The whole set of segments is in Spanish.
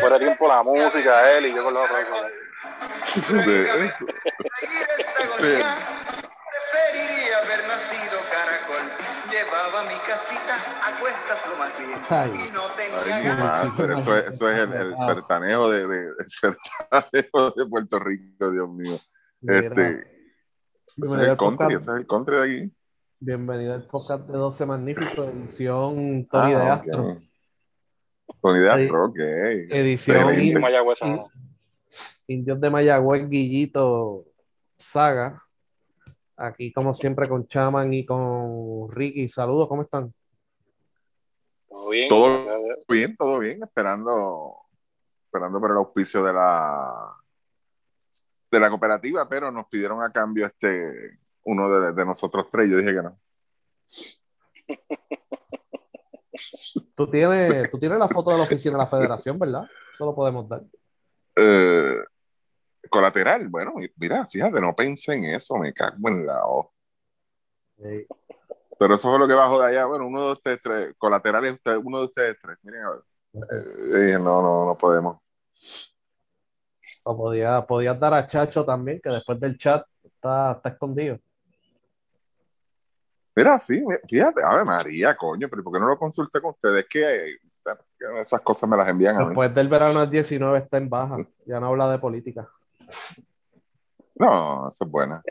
Fuera tiempo la música, él y yo con los aplausos. Ay. Madre, eso es, eso es el, el sertanejo de, de, el sertanejo de Puerto Rico, Dios mío. Este, ese es bienvenido el al country, podcast- ese es el country de aquí. bienvenido al podcast de 12 Magníficos, edición Tony de Ah, Astro. Tony de. Astro, ok. Edición Excelente. in- Mayagüez, in- Indios de Mayagüez, Guillito, Saga. Aquí, como siempre, con Chaman y con Ricky. Saludos, ¿cómo están? Todo bien. Todo bien, todo bien, esperando, esperando por el auspicio de la de la cooperativa, pero nos pidieron a cambio este uno de, de nosotros tres. Yo dije que no. Tú tienes, tú tienes la foto de la oficina de la federación, ¿verdad? Eso lo podemos dar. Eh, colateral, bueno, mira, fíjate, no pensé en eso, me cago en la O. Pero eso fue lo que bajó de allá. Bueno, uno de ustedes tres, colaterales, usted- uno de ustedes tres. Miren, a ver. Eh, dije, no, no, no podemos. O podía, podías dar a Chacho también, que después del chat está, está escondido. Mira, sí, fíjate, a ver, María, coño, pero ¿por qué no lo consulté con ustedes? Que, eh, que esas cosas me las envían a mí. Después del verano del 19 está en baja. Ya no habla de política. No, eso es buena.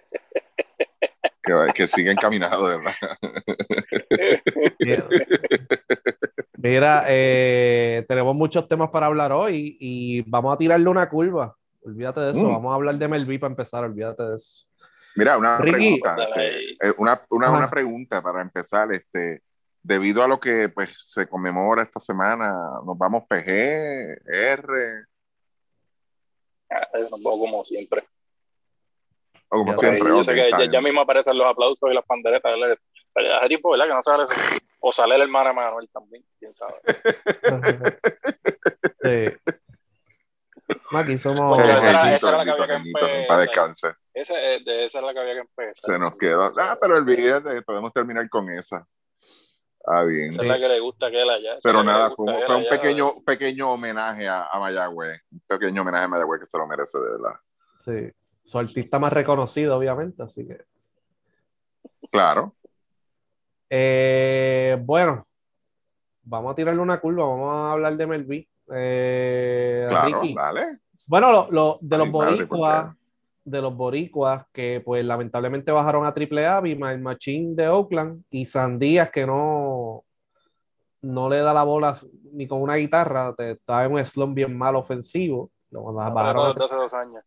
Que, que siga encaminado, de verdad. Mira, eh, tenemos muchos temas para hablar hoy y vamos a tirarle una curva. Olvídate de eso. Mm. Vamos a hablar de Melví para empezar. Olvídate de eso. Mira, una Ricky. pregunta, este, eh, una, una, pregunta para empezar, este, debido a lo que pues se conmemora esta semana, nos vamos PG, R, Un poco como siempre. O como Ya siempre. yo sé que ya, ya mismo aparecen los aplausos y las panderetas. ¿verdad? Pero Hace tiempo, ¿verdad? Que no sale eso. O sale el hermano de Manuel también, quién sabe. Sí. Aquí somos. Bueno, esa era- Bendito, esa era la que había que empezar. Esa, esa es la que había que empezar. Se nos quedó. Ah, pero olvídate, podemos terminar con esa. Ah, bien. Esa es la que le gusta a aquel allá. Pero que nada, fue, fue un allá. pequeño, pequeño homenaje a, a Mayagüez. Un pequeño homenaje a Mayagüez que se lo merece, de verdad. Sí. Su artista más reconocido, obviamente. Así que. Claro. Eh, bueno, vamos a tirarle una curva. Vamos a hablar de Melví. Eh, Claro, Ricky. dale. Bueno, lo, lo- de los boricuas, ¿por de los boricuas que pues lamentablemente bajaron a AAA, Bima el Machín de Oakland y Sandías que no, no le da la bola ni con una guitarra, te- estaba en un slump bien mal ofensivo. Lo No, bajaron a- hace dos años.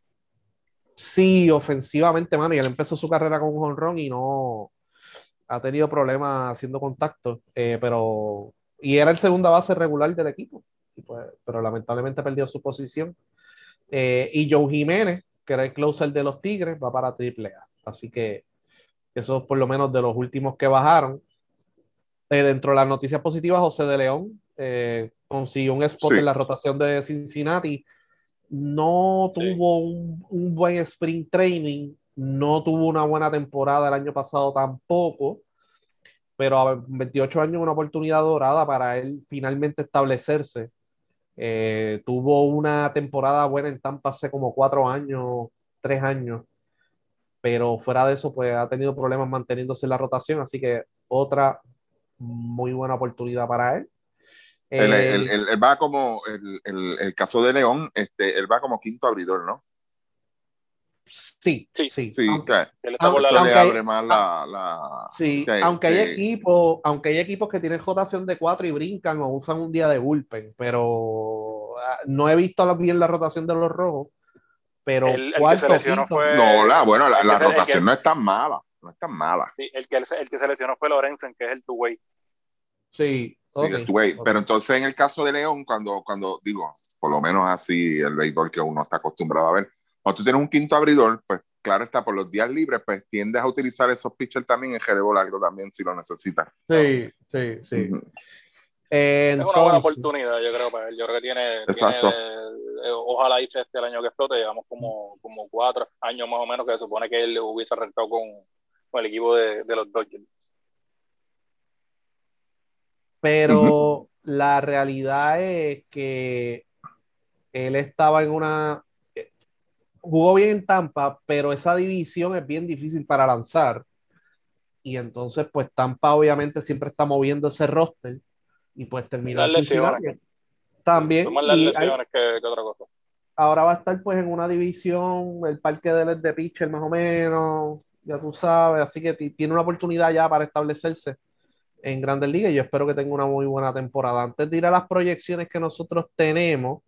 Sí, ofensivamente, mano, y él empezó su carrera con un honrón y no ha tenido problemas haciendo contacto, eh, pero y era el segunda base regular del equipo, y pues, pero lamentablemente perdió su posición. Eh, y Joe Jiménez, que era el closer de los Tigres, va para AAA. Así que eso por lo menos de los últimos que bajaron. Eh, dentro de las noticias positivas, José de León consiguió un spot Sí. en la rotación de Cincinnati. No Sí. tuvo un, un buen sprint training, no tuvo una buena temporada el año pasado tampoco, pero a 28 años una oportunidad dorada para él finalmente establecerse. Eh, tuvo una temporada buena en Tampa hace como cuatro años, tres años, pero fuera de eso, pues ha tenido problemas manteniéndose en la rotación, así que otra muy buena oportunidad para él. Él, Eh, él- él- él va como, el, el- el caso de León, este, él va como quinto abridor, ¿no? sí, sí, Sí. Sí, Aunque- Aunque- hay- abre más la... la Sí, de- aunque hay de- equipos, aunque hay equipos que tienen rotación de cuatro y brincan o usan un día de bullpen, pero ah, no he visto bien la rotación de los rojos. Pero El- el que cuarto, se lesionó quinto- fue- No, la, bueno, la, que- rotación no es tan mala, no es tan mala. Sí, el que, el que se lesionó fue Lorenzen, que es el two-way. Sí, Sí, ok, güey, ok. Pero entonces en el caso de León, cuando, cuando digo, por lo menos así el béisbol que uno está acostumbrado a ver, cuando tú tienes un quinto abridor, pues claro está, por los días libres, pues tiendes a utilizar esos pitchers también en relevo largo también si lo necesitas. Sí, sí, sí. Eh, Es una buena oportunidad, yo creo, para él. Yo creo que tiene, Exacto. tiene, eh, ojalá hice este el año que explote, llevamos como, como cuatro años más o menos que se supone que él hubiese arrancado con, con el equipo de, de los Dodgers. Pero la realidad es que él estaba en una. Jugó bien en Tampa, pero esa división es bien difícil para lanzar. Y entonces, pues Tampa obviamente siempre está moviendo ese roster y pues lesiones. También. Son más las hay- lesiones que, que otra cosa. ahora va a estar pues en una división, el parque de él es de pitcher más o menos, ya tú sabes, así que ti- tiene una oportunidad ya para establecerse en Grandes Ligas y yo espero que tenga una muy buena temporada. Antes de ir a las proyecciones que nosotros tenemos,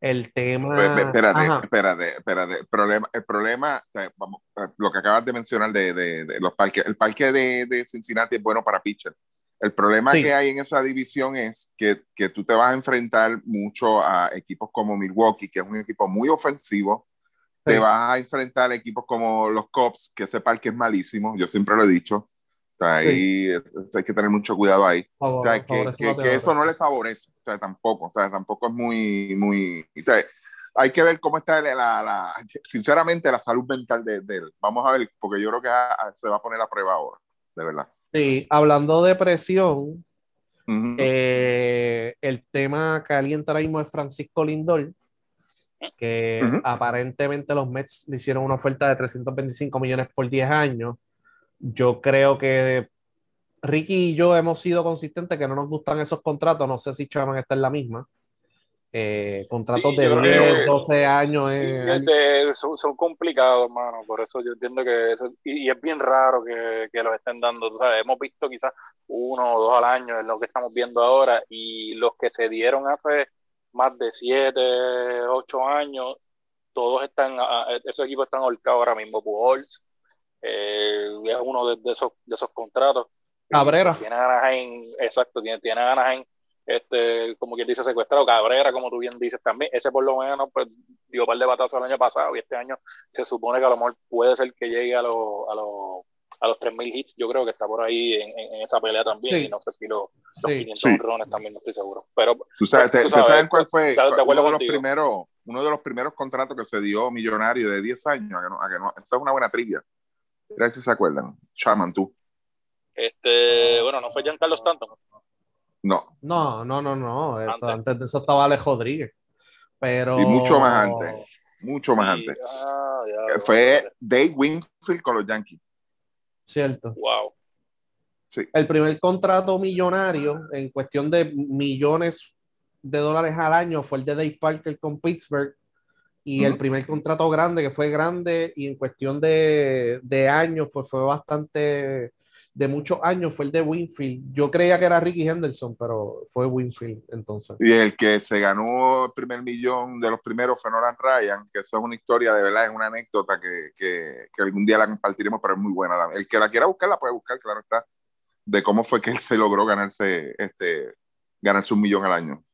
el tema... Espérate, Ajá. espérate, espérate. El problema, el problema o sea, vamos, eh, lo que acabas de mencionar de, de- de los parques, el parque de, de Cincinnati es bueno para pitcher. El problema Sí. que hay en esa división es que, que tú te vas a enfrentar mucho a equipos como Milwaukee, que es un equipo muy ofensivo. Te Sí. vas a enfrentar a equipos como los Cubs, que ese parque es malísimo, yo siempre lo he dicho. O sea, ahí eh, hay que tener mucho cuidado ahí. O Favor- sea, que, que- que eso no le favorece, o sea, tampoco, o sea, tampoco es muy, muy, o sea, hay que ver cómo está la, la- sinceramente, la salud mental de, de él. Vamos a ver, porque yo creo que a- a- se va a poner a prueba ahora, de verdad. Sí, hablando de presión, Ujú. eh, el tema caliente ahora mismo es Francisco Lindor, que Ujú. aparentemente los Mets le hicieron una oferta de 325 millones por 10 años. Yo creo que Ricky y yo hemos sido consistentes que no nos gustan esos contratos. No sé si Chaman está en la misma. Eh, contratos Sí, de yo creo 10, que- 12 años. Sí, eh, son, son complicados, mano. Por eso yo entiendo que eso, y, y es bien raro que, que los estén dando. tú sabes, hemos visto quizás uno o dos al año, es lo que estamos viendo ahora, y los que se dieron hace más de siete, ocho años, todos están, esos equipos están ahorcados ahora mismo. Pujols eh, es uno de, de esos, de esos contratos. Cabrera. Tiene a Anaheim, exacto, tiene, tiene a Anaheim, este, como quien dice, secuestrado. Cabrera, como tú bien dices también. Ese por lo menos pues, dio un par de batazos el año pasado y este año se supone que a lo mejor puede ser que llegue a los a los a los 3.000 hits. Yo creo que está por ahí en, en- en esa pelea también. Sí. Y no sé si lo- los sí. 500 Sí. honrones también, no estoy seguro. Pero Tú sabes, te, tú sabes, cuál fue de acuerdo uno de los primeros, uno de los primeros contratos que se dio millonario de 10 años, a que no, a que no- esa es una buena trivia. Mira si se acuerdan. Chaman, tú. este, bueno, no fue Giancarlo Stanton. No, No, no, no, no. eso- Antes. antes de eso estaba Alex Rodríguez. Pero. Y mucho más antes. mucho más antes. ah, ya, Fue Dave Winfield con los Yankees. Cierto. Wow. Sí. el primer contrato millonario en cuestión de millones de dólares al año fue el de Dave Parker con Pittsburgh y el primer contrato grande que fue grande y en cuestión de, de años pues fue bastante de muchos años fue el de Winfield yo creía que era Ricky Henderson pero fue Winfield entonces Y el que se ganó el primer millón de los primeros fue Nolan Ryan, que eso es una historia de verdad, es una anécdota que, que, que algún día la compartiremos, pero es muy buena. El que la quiera buscar, la puede buscar, claro está, de cómo fue que él se logró ganarse, este, ganarse un millón al año.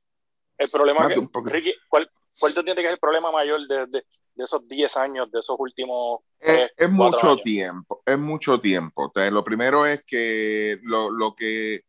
El problema Mate que, un poco. Ricky, ¿cuál, ¿cuál tú entiendes que es el problema mayor de, de, de esos 10 años, de esos últimos Es, es mucho años? tiempo, es mucho tiempo. O sea, lo primero es que lo, lo que,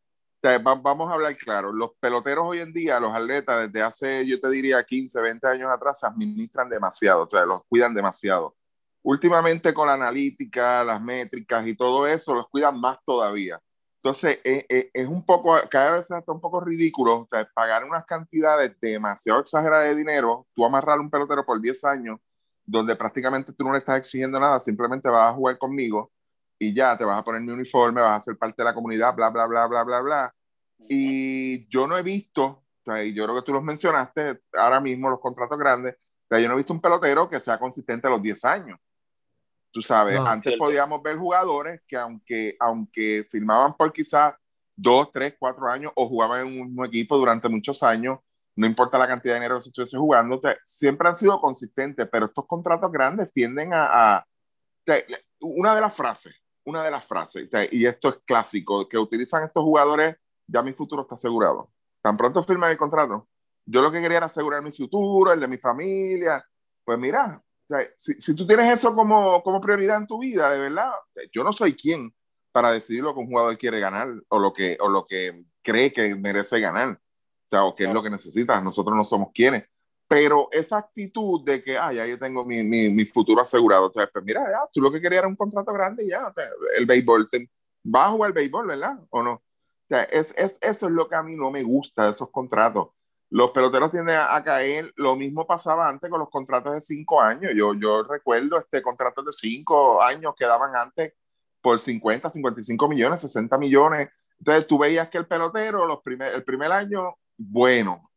o sea, va- vamos a hablar claro, los peloteros hoy en día, los atletas, desde hace, yo te diría, 15, 20 años atrás, se administran demasiado, o sea, los cuidan demasiado. Últimamente con la analítica, las métricas y todo eso, los cuidan más todavía. Entonces, es, es- es un poco, cada vez está un poco ridículo, o sea, pagar unas cantidades demasiado exageradas de dinero, tú amarrar un pelotero por 10 años, donde prácticamente tú no le estás exigiendo nada, simplemente vas a jugar conmigo y ya te vas a poner mi uniforme, vas a ser parte de la comunidad, bla, bla, bla, bla, bla, bla. Y yo no he visto, o sea, y yo creo que tú los mencionaste ahora mismo, los contratos grandes, o sea, yo no he visto un pelotero que sea consistente a los 10 años. Tú sabes, No, antes cierto. podíamos ver jugadores que aunque, aunque firmaban por quizás dos, tres, cuatro años o jugaban en un mismo equipo durante muchos años, no importa la cantidad de dinero que se estuviese jugando, sea, siempre han sido consistentes, pero estos contratos grandes tienden a, a- sea, una de las frases, una de las frases, sea, y esto es clásico, que utilizan estos jugadores, ya mi futuro está asegurado. Tan pronto firman el contrato, yo lo que quería era asegurar mi futuro, el de mi familia. Pues mira, sea, si, si tú tienes eso como, como prioridad en tu vida, de verdad, yo no soy quien para decidir lo que un jugador quiere ganar o lo que, o lo que cree que merece ganar, o sea, o que es lo que necesita. Nosotros no somos quienes. Pero esa actitud de que, ah, ya yo tengo mi, mi, mi futuro asegurado, o sea, pues mira, ya, tú lo que querías era un contrato grande y ya, o sea, el béisbol, te, vas a jugar el béisbol, ¿verdad? ¿O no? O sea, es, es, eso es lo que a mí no me gusta de esos contratos. Los peloteros tienden a, a, caer, lo mismo pasaba antes con los contratos de cinco años. Yo, yo recuerdo este contratos de cinco años que daban antes por 50, 55 millones, 60 millones. Entonces tú veías que el pelotero, los primer, el primer año, bueno.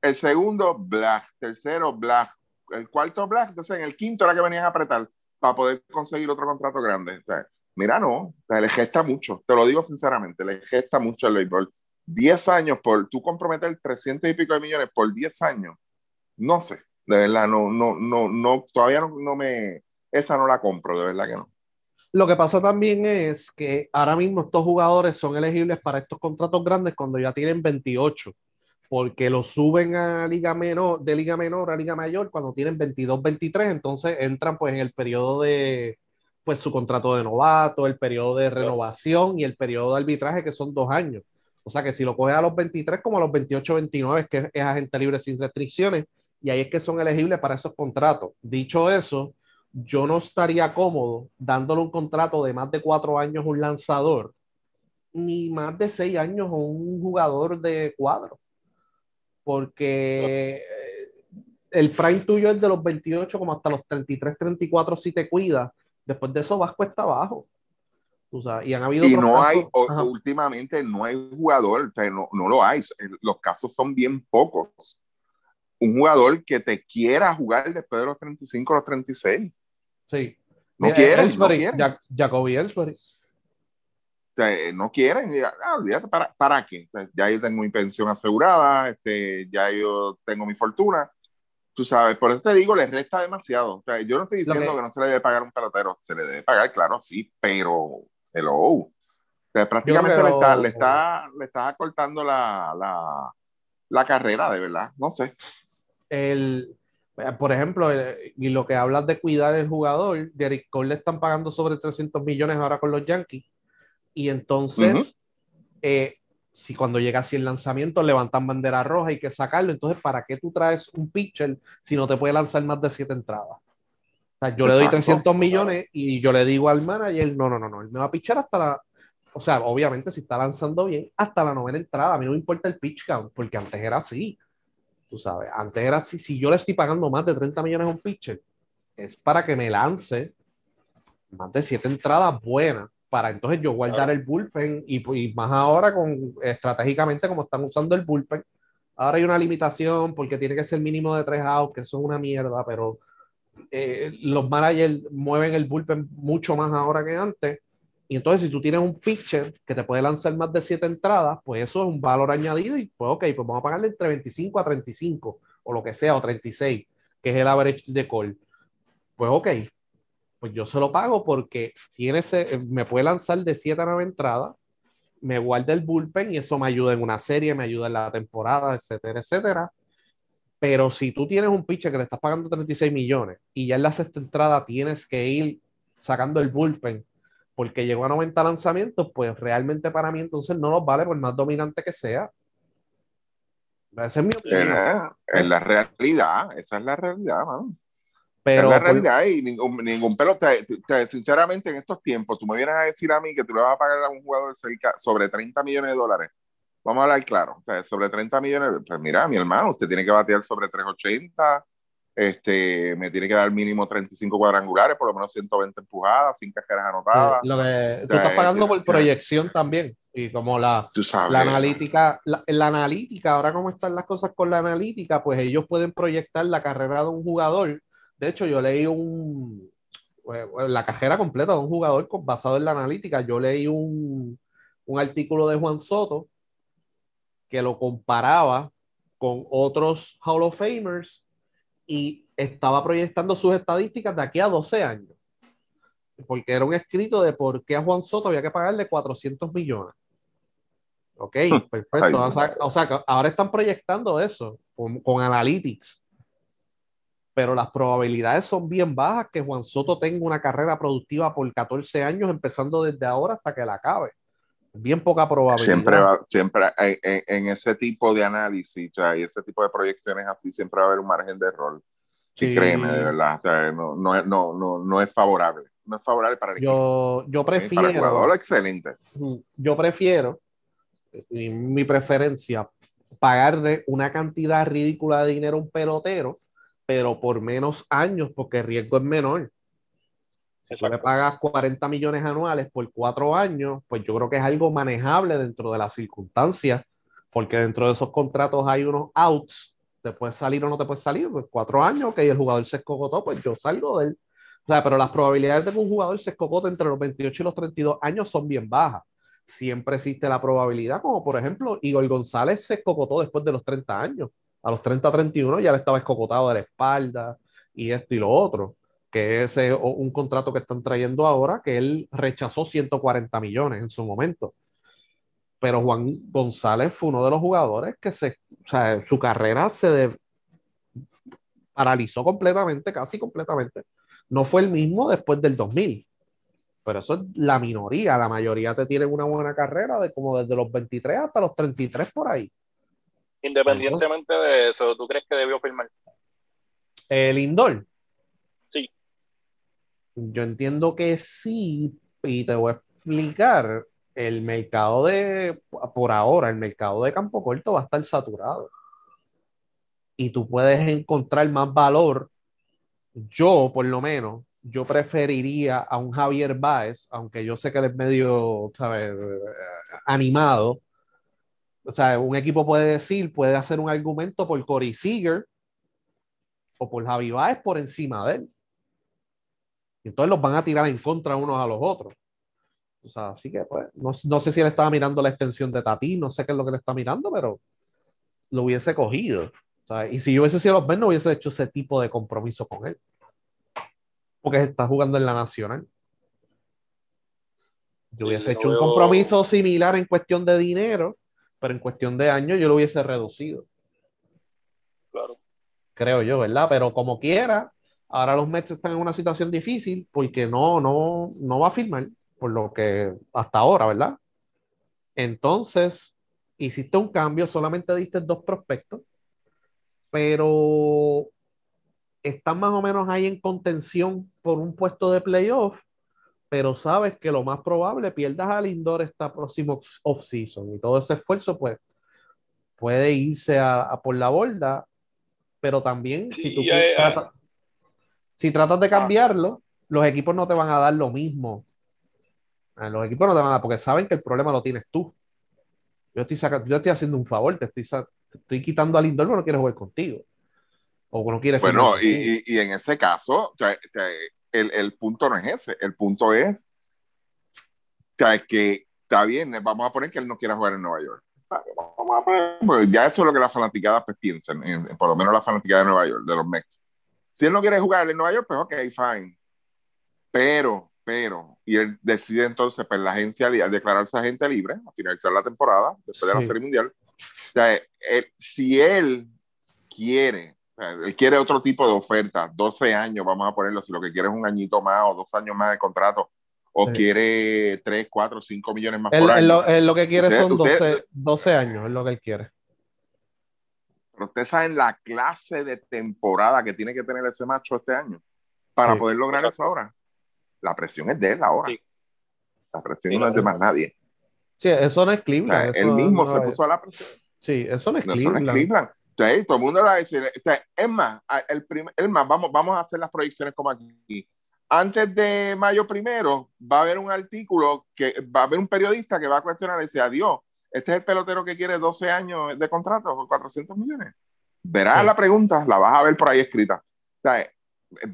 El segundo, black. Tercero, black. El cuarto, black. Entonces en el quinto era que venían a apretar para poder conseguir otro contrato grande. O sea, mira, no, o sea, le gesta mucho. Te lo digo sinceramente, le gesta mucho el béisbol. 10 años por tú comprometer 300 y pico de millones por 10 años. No sé, de verdad, no, no, no, no, todavía no, no me, esa no la compro, de verdad que no. Lo que pasa también es que ahora mismo estos jugadores son elegibles para estos contratos grandes cuando ya tienen 28, porque los suben a liga menor, de liga menor a liga mayor cuando tienen 22, 23, entonces entran pues en el periodo de pues su contrato de novato, el periodo de renovación y el periodo de arbitraje que son dos años. O sea que si lo coges a los 23 como a los 28, 29, que es agente libre sin restricciones, y ahí es que son elegibles para esos contratos. Dicho eso, yo no estaría cómodo dándole un contrato de más de cuatro años a un lanzador, ni más de seis años a un jugador de cuadro. Porque el prime tuyo es de los 28 como hasta los 33, 34 si te cuidas. Después de eso vas cuesta abajo. O sea, y han habido y no hay, o, últimamente no hay jugador, o sea, no, no lo hay. Los casos son bien pocos un jugador que te quiera jugar después de los 35 o los 36. Sí. No quieren, no quieren. Jacoby Ellsbury. O sea, eh, no quieren. Ah, olvídate, ¿para, ¿para qué? ya yo tengo mi pensión asegurada, este, ya yo tengo mi fortuna. Tú sabes, por eso te digo, les resta demasiado. O sea, yo no estoy diciendo que... que... no se le debe pagar un pelotero, se le debe pagar, claro, sí, pero hello. O sea, prácticamente le, está, le, está, le está acortando la, la, la carrera, de verdad. No sé el, por ejemplo, eh, y lo que hablas de cuidar el jugador, Derek Cole le están pagando sobre 300 millones ahora con los Yankees. Y entonces, uh -huh. eh, si cuando llega así el lanzamiento levantan bandera roja, hay que sacarlo. Entonces, ¿para qué tú traes un pitcher si no te puede lanzar más de siete entradas? Sea, yo Exacto. le doy 300 millones y yo le digo al manager, no, no, no, no, él me va a pichar hasta la, o sea, obviamente si está lanzando bien, hasta la novena entrada. A mí no me importa el pitch count, porque antes era así. Tú sabes, antes era así, si yo le estoy pagando más de 30 millones a un pitcher, es para que me lance más de siete entradas buenas, para entonces yo guardar claro. el bullpen y, y, más ahora con estratégicamente como están usando el bullpen. Ahora hay una limitación porque tiene que ser mínimo de tres outs, que eso es una mierda, pero eh, los managers mueven el bullpen mucho más ahora que antes. Y entonces, si tú tienes un pitcher que te puede lanzar más de siete entradas, pues eso es un valor añadido y pues, ok, pues vamos a pagarle entre 25 a 35 o lo que sea, o 36, que es el average de call. Pues ok, pues yo se lo pago porque tiene ese, me puede lanzar de 7 a 9 entradas, me guarda el bullpen y eso me ayuda en una serie, me ayuda en la temporada, etcétera, etcétera. Pero si tú tienes un pitcher que le estás pagando 36 millones y ya en la sexta entrada tienes que ir sacando el bullpen porque llegó a 90 lanzamientos, pues realmente para mí entonces no nos vale por más dominante que sea. Esa es mi opinión. Es la realidad, esa es la realidad, mano. Pero, es la realidad por... y ningún, ningún pelotero, sinceramente en estos tiempos, tú me vienes a decir a mí que tú le vas a pagar a un jugador cerca sobre 30 millones de dólares. Vamos a hablar claro, o sea, sobre 30 millones, pues mira, mi hermano, usted tiene que batear sobre 380, este, me tiene que dar mínimo 35 cuadrangulares, por lo menos 120 empujadas, 5 cajeras anotadas. Lo que, tú estás pagando por proyección también. Y como la, la analítica, la, la, analítica, ahora cómo están las cosas con la analítica, pues ellos pueden proyectar la carrera de un jugador. De hecho, yo leí un, la carrera completa de un jugador basado en la analítica. Yo leí un, un artículo de Juan Soto que lo comparaba con otros Hall of Famers y estaba proyectando sus estadísticas de aquí a 12 años. Porque era un escrito de por qué a Juan Soto había que pagarle 400 millones. Ok, perfecto. O sea, o sea ahora están proyectando eso con, con, Analytics. Pero las probabilidades son bien bajas que Juan Soto tenga una carrera productiva por 14 años, empezando desde ahora hasta que la acabe. Bien poca probabilidad. Siempre, va, siempre en, en- en ese tipo de análisis o sea, y ese tipo de proyecciones así, siempre va a haber un margen de error. Sí. Y créeme, de verdad, o sea, no, no, es- no, no, no es favorable. No es favorable para el equipo. Yo, yo Para el prefiero. jugador, excelente. yo prefiero, y mi preferencia, pagarle una cantidad ridícula de dinero a un pelotero, pero por menos años, porque el riesgo es menor. Si tú le pagas 40 millones anuales por cuatro años, pues yo creo que es algo manejable dentro de las circunstancias, porque dentro de esos contratos hay unos outs, te puedes salir o no te puedes salir, pues cuatro años, que el jugador se escogotó, pues yo salgo de él. O sea, pero las probabilidades de que un jugador se escogote entre los 28 y los 32 años son bien bajas. Siempre existe la probabilidad, como por ejemplo, Igor González se escogotó después de los 30 años. A los 30, 31 ya le estaba escogotado de la espalda y esto y lo otro, que es eh, un contrato que están trayendo ahora, que él rechazó 140 millones en su momento. Pero Juan González fue uno de los jugadores que se, o sea, su carrera se de- paralizó completamente, casi completamente. No fue el mismo después del 2000. Pero eso es la minoría. La mayoría te tienen una buena carrera de como desde los 23 hasta los 33 por ahí. Independientemente de eso, ¿tú crees que debió firmar? El indoor. Yo entiendo que sí, y te voy a explicar. El mercado de, por ahora, el mercado de campo corto va a estar saturado. Y tú puedes encontrar más valor. Yo, por lo menos, yo preferiría a un Javier Báez, aunque yo sé que él es medio, ¿sabes? animado. O sea, un equipo puede decir, puede hacer un argumento por Corey Seager o por Javi Báez por encima de él. Entonces los van a tirar en contra unos a los otros. O sea, así que pues, no, no sé si él estaba mirando la extensión de Tati, no sé qué es lo que le está mirando, pero lo hubiese cogido. O sea, y si yo hubiese sido los Ben, no hubiese hecho ese tipo de compromiso con él. Porque está jugando en la nacional. Yo hubiese yo hecho un compromiso similar en cuestión de dinero, pero en cuestión de años yo lo hubiese reducido Claro. creo yo, ¿verdad? Pero como quiera, ahora los Mets están en una situación difícil porque no, no, no va a firmar, por lo que hasta ahora, ¿verdad? Entonces, hiciste un cambio, solamente diste dos prospectos, pero están más o menos ahí en contención por un puesto de playoff, pero sabes que lo más probable pierdas al Lindor esta próximo off-season y todo ese esfuerzo, pues, puede irse a, a por la borda pero también si tú si tratas de cambiarlo, los equipos no te van a dar lo mismo. Ah, Los equipos no te van a dar porque saben que el problema lo tienes tú. Yo estoy, yo estoy haciendo un favor, te estoy, te estoy quitando al Lindor no quiere jugar contigo. O no quiere Bueno, contigo. y, y- y en ese caso, el, el punto no es ese. El punto es que está bien, vamos a poner que él no quiera jugar en Nueva York. Vamos a poner, pues ya eso es lo que las fanaticadas pues, piensan, en- por lo menos la fanaticada de Nueva York, de los Mets. Si él no quiere jugar en Nueva York, pues ok, fine. Pero, pero, y él decide entonces, pues la agencia, declararse agente libre a finalizar la temporada, después de la Sí. Serie Mundial. O sea, él- si él quiere, o sea, él quiere otro tipo de oferta, 12 años, vamos a ponerlo, si lo que quiere es un añito más o dos años más de contrato, o Sí. quiere 3, 4, 5 millones más Él, por él año. lo, él lo que quiere Usted- son usted- 12, 12 años, es lo que él quiere. Pero ustedes saben la clase de temporada que tiene que tener ese macho este año para Sí. poder lograr eso ahora. La presión es de él ahora. Sí. La presión Sí, no es de más nadie. Sí, eso no es O sea, Cleveland. él mismo no se puso a la presión. Sí, eso no es No, eso no es Cleveland. Cleveland. Entonces, todo el mundo le va a decir, o sea, es más, el prim- es más vamos, vamos a hacer las proyecciones como aquí. Antes de mayo primero, va a haber un artículo que va a haber un periodista que va a cuestionar y decir, adiós, este es el pelotero que quiere 12 años de contrato por 400 millones. Verás Sí. la pregunta, la vas a ver por ahí escrita. O sea,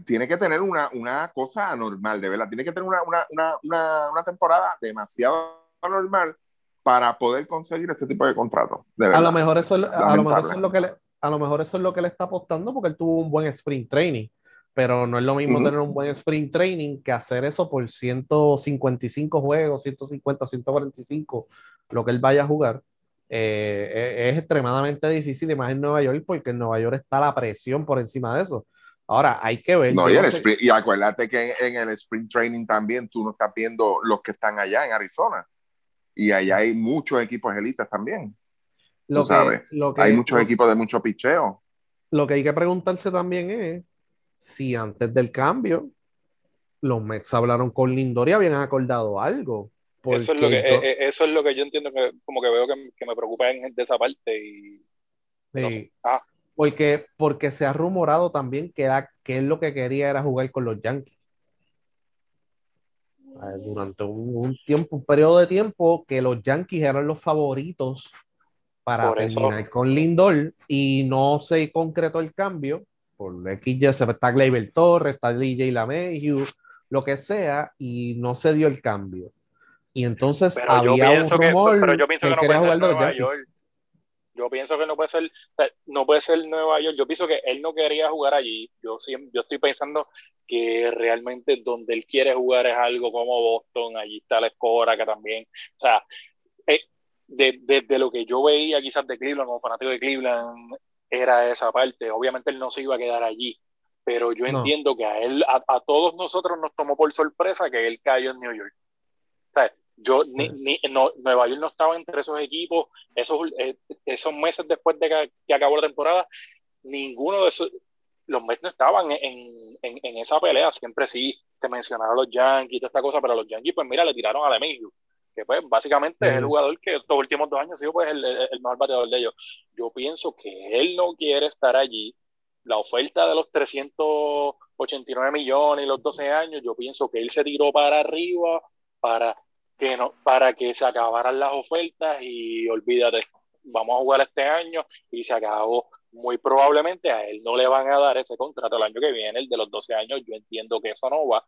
tiene que tener una, una cosa anormal, de verdad. Tiene que tener una, una, una, una, temporada demasiado anormal para poder conseguir ese tipo de contrato. De A verdad. lo mejor eso, es- a lo mejor eso es lo que le, a lo mejor eso es lo que le está apostando porque él tuvo un buen sprint training, pero no es lo mismo Ujú. tener un buen sprint training que hacer eso por 155 juegos, 150, 145, lo que él vaya a jugar. Eh, es, es extremadamente difícil y más en Nueva York porque en Nueva York está la presión por encima de eso. Ahora, hay que ver. No, y, el sprint- y acuérdate que en, en el sprint training también tú no estás viendo los que están allá en Arizona. Y allá hay muchos equipos elitas también. Lo Tú sabes, lo hay muchos equipos de mucho picheo. Lo que hay que preguntarse también es si antes del cambio los Mets hablaron con Lindor y habían acordado algo. Eso es, lo que, yo- eh, eh, eso es lo que yo entiendo que como que veo que, que me preocupa en, de esa parte y no sí. sé. Ah, Porque, porque se ha rumorado también que, era, que él lo que quería era jugar con los Yankees. Durante un, un tiempo, un periodo de tiempo que los Yankees eran los favoritos para Por eso- terminar con Lindor y no se concretó el cambio por XY, se- está Gleyber Torres, está DJ LaMahieu, lo que sea, y no se dio el cambio. Y entonces pero había un pienso que, rumor pero yo pienso que que no quería puede jugar de Nueva. York. Yo pienso que no puede ser, no puede ser Nueva York. Yo pienso que él no quería jugar allí. Yo yo estoy pensando que realmente donde él quiere jugar es algo como Boston. Allí está la escora que también, o sea, eh, de- desde lo que yo veía quizás de Cleveland, como fanático de Cleveland, era esa parte. Obviamente él no se iba a quedar allí, pero yo No. entiendo que a él, a, a todos nosotros nos tomó por sorpresa que él cayó en New York. O sea, yo, ni, ni- no, Nueva York no estaba entre esos equipos, esos, eh, esos meses después de que, que acabó la temporada, ninguno de esos, los Mets no estaban en, en, en esa pelea, siempre sí te mencionaron los Yankees, toda esta cosa, pero los Yankees, pues mira, le tiraron a LeMahieu, que pues básicamente es el jugador que estos últimos dos años ha sido pues el, el- el mejor bateador de ellos. Yo pienso que él no quiere estar allí, la oferta de los 389 millones y los 12 años, yo pienso que él se tiró para arriba para que no, para que se acabaran las ofertas y olvídate, vamos a jugar este año y se acabó. Muy probablemente a él no le van a dar ese contrato el año que viene, el de los 12 años. Yo entiendo que eso no va,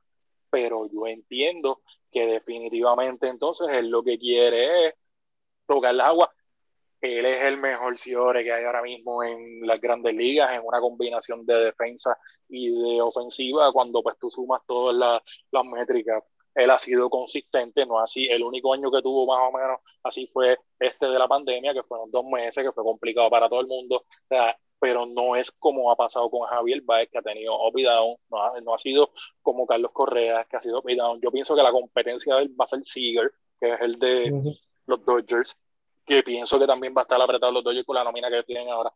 pero yo entiendo que definitivamente entonces él lo que quiere es tocar las aguas. Él es el mejor Ciore que hay ahora mismo en las grandes ligas, en una combinación de defensa y de ofensiva, cuando pues tú sumas todas las, las métricas. Él ha sido consistente, no así. El único año que tuvo más o menos así fue este de la pandemia, que fueron dos meses, que fue complicado para todo el mundo. O sea, pero no es como ha pasado con Javier Baez, que ha tenido up y down, no ha, no ha sido como Carlos Correa, que ha sido up y down. Yo pienso que la competencia de él va a ser Seager, que es el de los Dodgers, que pienso que también va a estar apretado los Dodgers con la nómina que tienen ahora.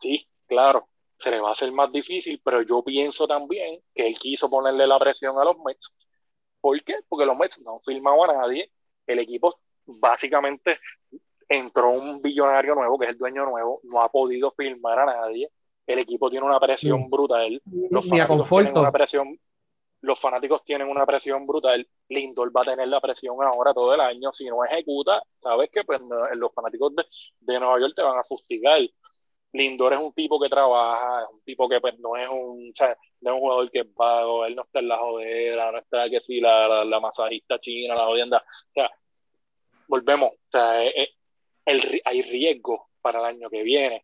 Sí, claro, se le va a hacer más difícil, pero yo pienso también que él quiso ponerle la presión a los Mets. ¿Por qué? Porque los Mets no han firmado a nadie. El equipo básicamente entró un billonario nuevo, que es el dueño nuevo, no ha podido firmar a nadie. El equipo tiene una presión brutal. Los fanáticos tienen una presión, los fanáticos tienen una presión brutal. Lindor va a tener la presión ahora todo el año. Si no ejecuta, sabes que pues, los fanáticos de, de Nueva York te van a fustigar. Lindor es un tipo que trabaja, es un tipo que pues, no es un, o sea, no es un jugador que es vago, él no está en la jodera, no está que si la, la, la masajista china, la jodienda. O sea, volvemos, o sea, eh, eh, el, ri- hay riesgo para el año que viene.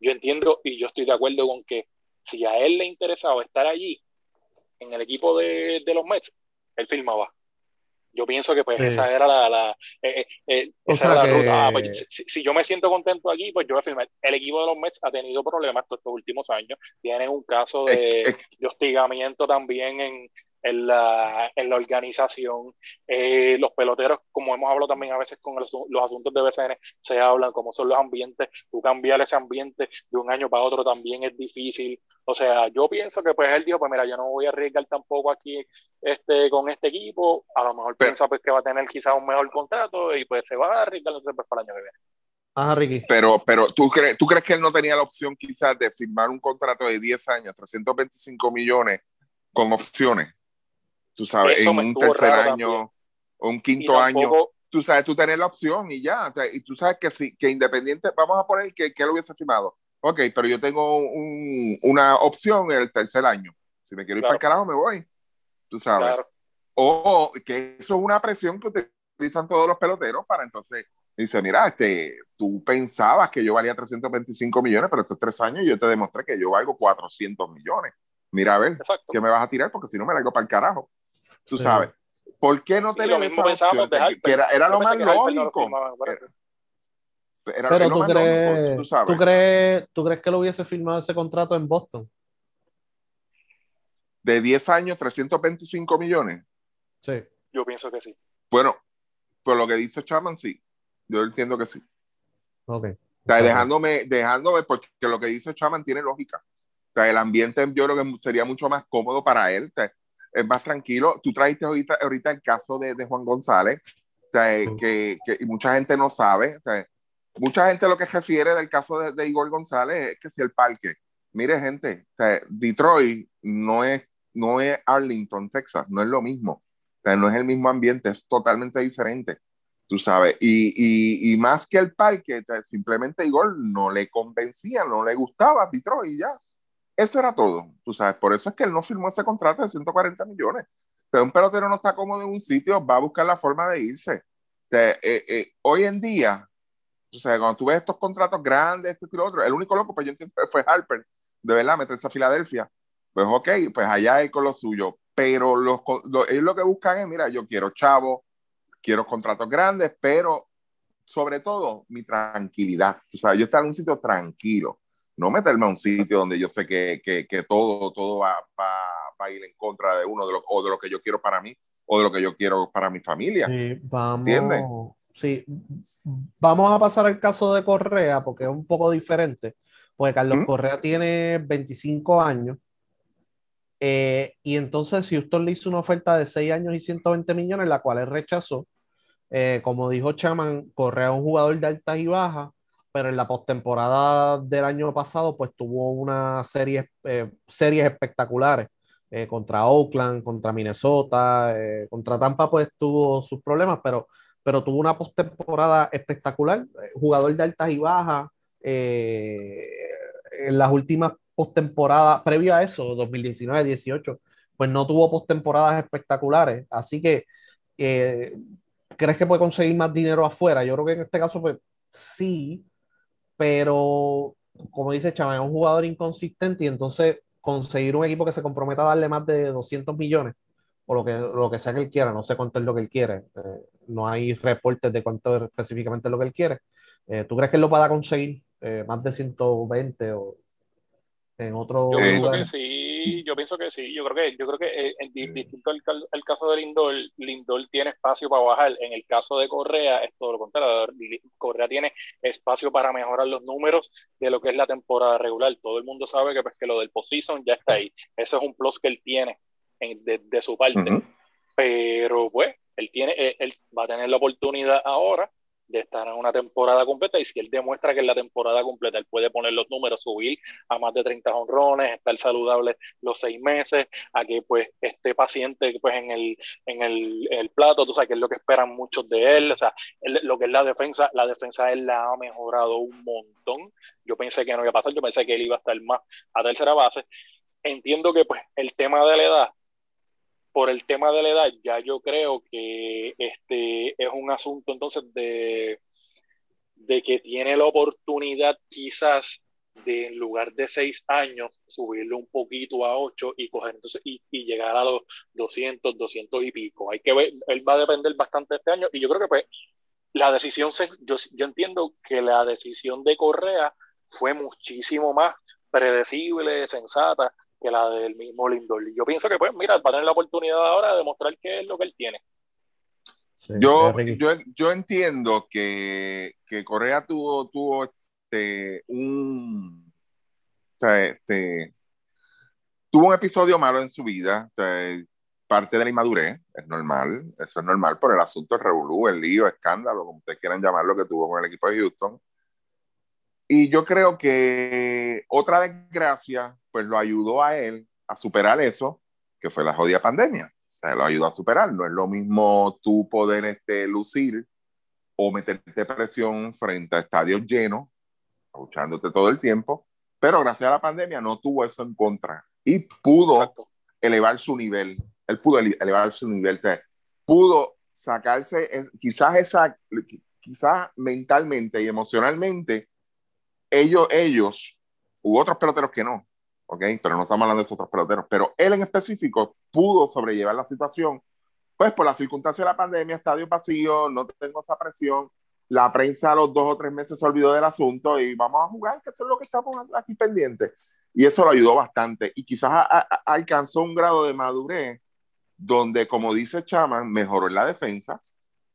Yo entiendo y yo estoy de acuerdo con que si a él le interesaba estar allí, en el equipo de, de los Mets, él firmaba. Yo pienso que pues Sí. esa era la, la eh, eh, eh, esa era la que- ruta. Ah, pues, si, si yo me siento contento aquí, pues yo voy a firmar. El equipo de los Mets ha tenido problemas todos estos últimos años. Tienen un caso de, de hostigamiento también en, en la, en la organización. Eh, los peloteros, como hemos hablado también a veces con el los asuntos de BCN, se hablan cómo son los ambientes. Tú cambiar ese ambiente de un año para otro también es difícil. O sea, yo pienso que pues él dijo, pues mira, yo no voy a arriesgar tampoco aquí este, con este equipo. A lo mejor Pero- piensa pues que va a tener quizás un mejor contrato y pues se va a arriesgar entonces, pues, para el año que viene. Ajá, Ricky. Pero, pero ¿tú, crees, ¿tú crees que él no tenía la opción quizás de firmar un contrato de 10 años, 325 millones con opciones? Tú sabes, Eso en un tercer año también. o un quinto año. Tú sabes, tú tenés la opción y ya. o sea, y tú sabes que sí, que independiente, vamos a poner que, que él hubiese firmado. Ok, pero yo tengo un- una opción en el tercer año. Si me quiero ir Claro. para el carajo, me voy. Tú sabes. claro, O que eso es una presión que utilizan todos los peloteros para entonces, dice, mira, este, tú pensabas que yo valía 325 millones, pero estos tres años yo te demostré que yo valgo 400 millones. Mira, a ver, exacto. ¿qué me vas a tirar? Porque si no me largo para el carajo. Tú Sí. sabes. ¿Por qué no tener lo mismo esa opción? de Que- Harper. que era, era lo más lógico. Era, era Pero lo tú más lógico, crees, tú sabes. ¿tú crees, ¿tú crees que lo hubiese firmado ese contrato en Boston? De 10 años, 325 millones. Sí. Yo pienso que sí. Bueno, por lo que dice Chapman, sí. Yo entiendo que sí. Ok. O sea, dejándome, dejándome, porque lo que dice Chapman tiene lógica. O sea, el ambiente yo creo que sería mucho más cómodo para él. O sea, es más tranquilo. Tú trajiste ahorita, ahorita el caso de, de Juan González, o sea, Sí. que, que y mucha gente no sabe. O sea, mucha gente lo que refiere del caso de, de Igor González es que si el parque. Mire, gente, o sea, Detroit no es, no es Arlington, Texas, no es lo mismo. No es el mismo ambiente, es totalmente diferente. Tú sabes, y, y, y más que el parque, simplemente Igor no le convencía, no le gustaba Detroit y ya. Eso era todo, tú sabes. Por eso es que él no firmó ese contrato de 140 millones. Un pelotero no está cómodo en un sitio, va a buscar la forma de irse. Eh, eh, hoy en día, cuando tú ves estos contratos grandes, esto y lo otro, el único loco, pues yo entiendo fue Harper, de verdad, meterse a Filadelfia. Pues ok, pues allá él con lo suyo. Pero los, lo, ellos lo que buscan es, mira, yo quiero chavo, quiero contratos grandes, pero sobre todo mi tranquilidad. O sea, yo estar en un sitio tranquilo, no meterme a un sitio donde yo sé que, que, que todo, todo va, va, va, a ir en contra de uno de lo, o de lo que yo quiero para mí o de lo que yo quiero para mi familia. Sí, vamos, ¿Entiendes? sí, vamos a pasar al caso de Correa porque es un poco diferente, porque Carlos ¿Mm? Correa tiene 25 años eh, y entonces Houston le hizo una oferta de 6 años y 120 millones, la cual él rechazó. Eh, como dijo Chaman, Correa es un jugador de altas y bajas, pero en la postemporada del año pasado pues tuvo una serie, eh, series espectaculares. Eh, contra Oakland, contra Minnesota, eh, contra Tampa, pues tuvo sus problemas, pero, pero tuvo una postemporada espectacular, eh, jugador de altas y bajas. en las últimas postemporadas, previo a eso, 2019-18, pues no tuvo postemporadas espectaculares. Así que, ¿crees que puede conseguir más dinero afuera? Yo creo que en este caso, pues sí, pero como dice Chama, es un jugador inconsistente y entonces conseguir un equipo que se comprometa a darle más de 200 millones o lo que, lo que sea que él quiera, no sé cuánto es lo que él quiere, eh, no hay reportes de cuánto específicamente es lo que él quiere. Eh, ¿Tú crees que él lo pueda conseguir eh, más de 120 o en otro Yo pienso lugar? que sí, yo pienso que sí, yo creo que, yo creo que eh, en di- distinto al, caso de Lindor, Lindor tiene espacio para bajar. En el caso de Correa es todo lo contrario. Correa tiene espacio para mejorar los números de lo que es la temporada regular. Todo el mundo sabe que, pues, que lo del postseason ya está ahí. Ese es un plus que él tiene en- de, de su parte. Pero pues, él tiene, él, él va a tener la oportunidad ahora de estar en una temporada completa y si él demuestra que en la temporada completa él puede poner los números, subir a más de 30 honrones, estar saludable los seis meses, a que pues esté paciente pues en el, en el, plato, tú sabes que es lo que esperan muchos de él, o sea, lo que es la defensa, la defensa él la ha mejorado un montón, yo pensé que no iba a pasar, yo pensé que él iba a estar más a tercera base, entiendo que pues el tema de la edad por el tema de la edad, ya yo creo que este es un asunto entonces de, de que tiene la oportunidad quizás de en lugar de seis años subirlo un poquito a ocho y coger entonces y, y llegar a los 200, 200 y pico. Hay que ver, él va a depender bastante este año y yo creo que pues la decisión, se, yo, yo entiendo que la decisión de Correa fue muchísimo más predecible, sensata que la del mismo Lindor. Y yo pienso que, pues, mira, va a tener la oportunidad ahora de demostrar qué es lo que él tiene. Sí, Yo, yo, yo entiendo que, que Corea tuvo, tuvo este, un, o sea, este, tuvo un episodio malo en su vida, o sea, parte de la inmadurez, es normal, eso es normal por el asunto del revolú, el lío, escándalo, como ustedes quieran llamarlo, que tuvo con el equipo de Houston. Y yo creo que otra desgracia, pues lo ayudó a él a superar eso, que fue la jodida pandemia. O sea, lo ayudó a superar. No es lo mismo tú poder este, lucir o meterte presión frente a estadios llenos, escuchándote todo el tiempo, pero gracias a la pandemia no tuvo eso en contra y pudo Exacto. elevar su nivel. Él pudo ele- elevar su nivel, pudo sacarse eh, quizás esa, quizás mentalmente y emocionalmente, ellos, ellos, hubo otros peloteros que no, ¿ok? Pero no estamos hablando de esos otros peloteros, pero él en específico pudo sobrellevar la situación, pues por la circunstancia de la pandemia, estadio vacío, no tengo esa presión, la prensa a los dos o tres meses se olvidó del asunto y vamos a jugar, que eso es lo que estamos aquí pendientes. Y eso lo ayudó bastante. Y quizás a, a, alcanzó un grado de madurez donde, como dice Chaman, mejoró en la defensa,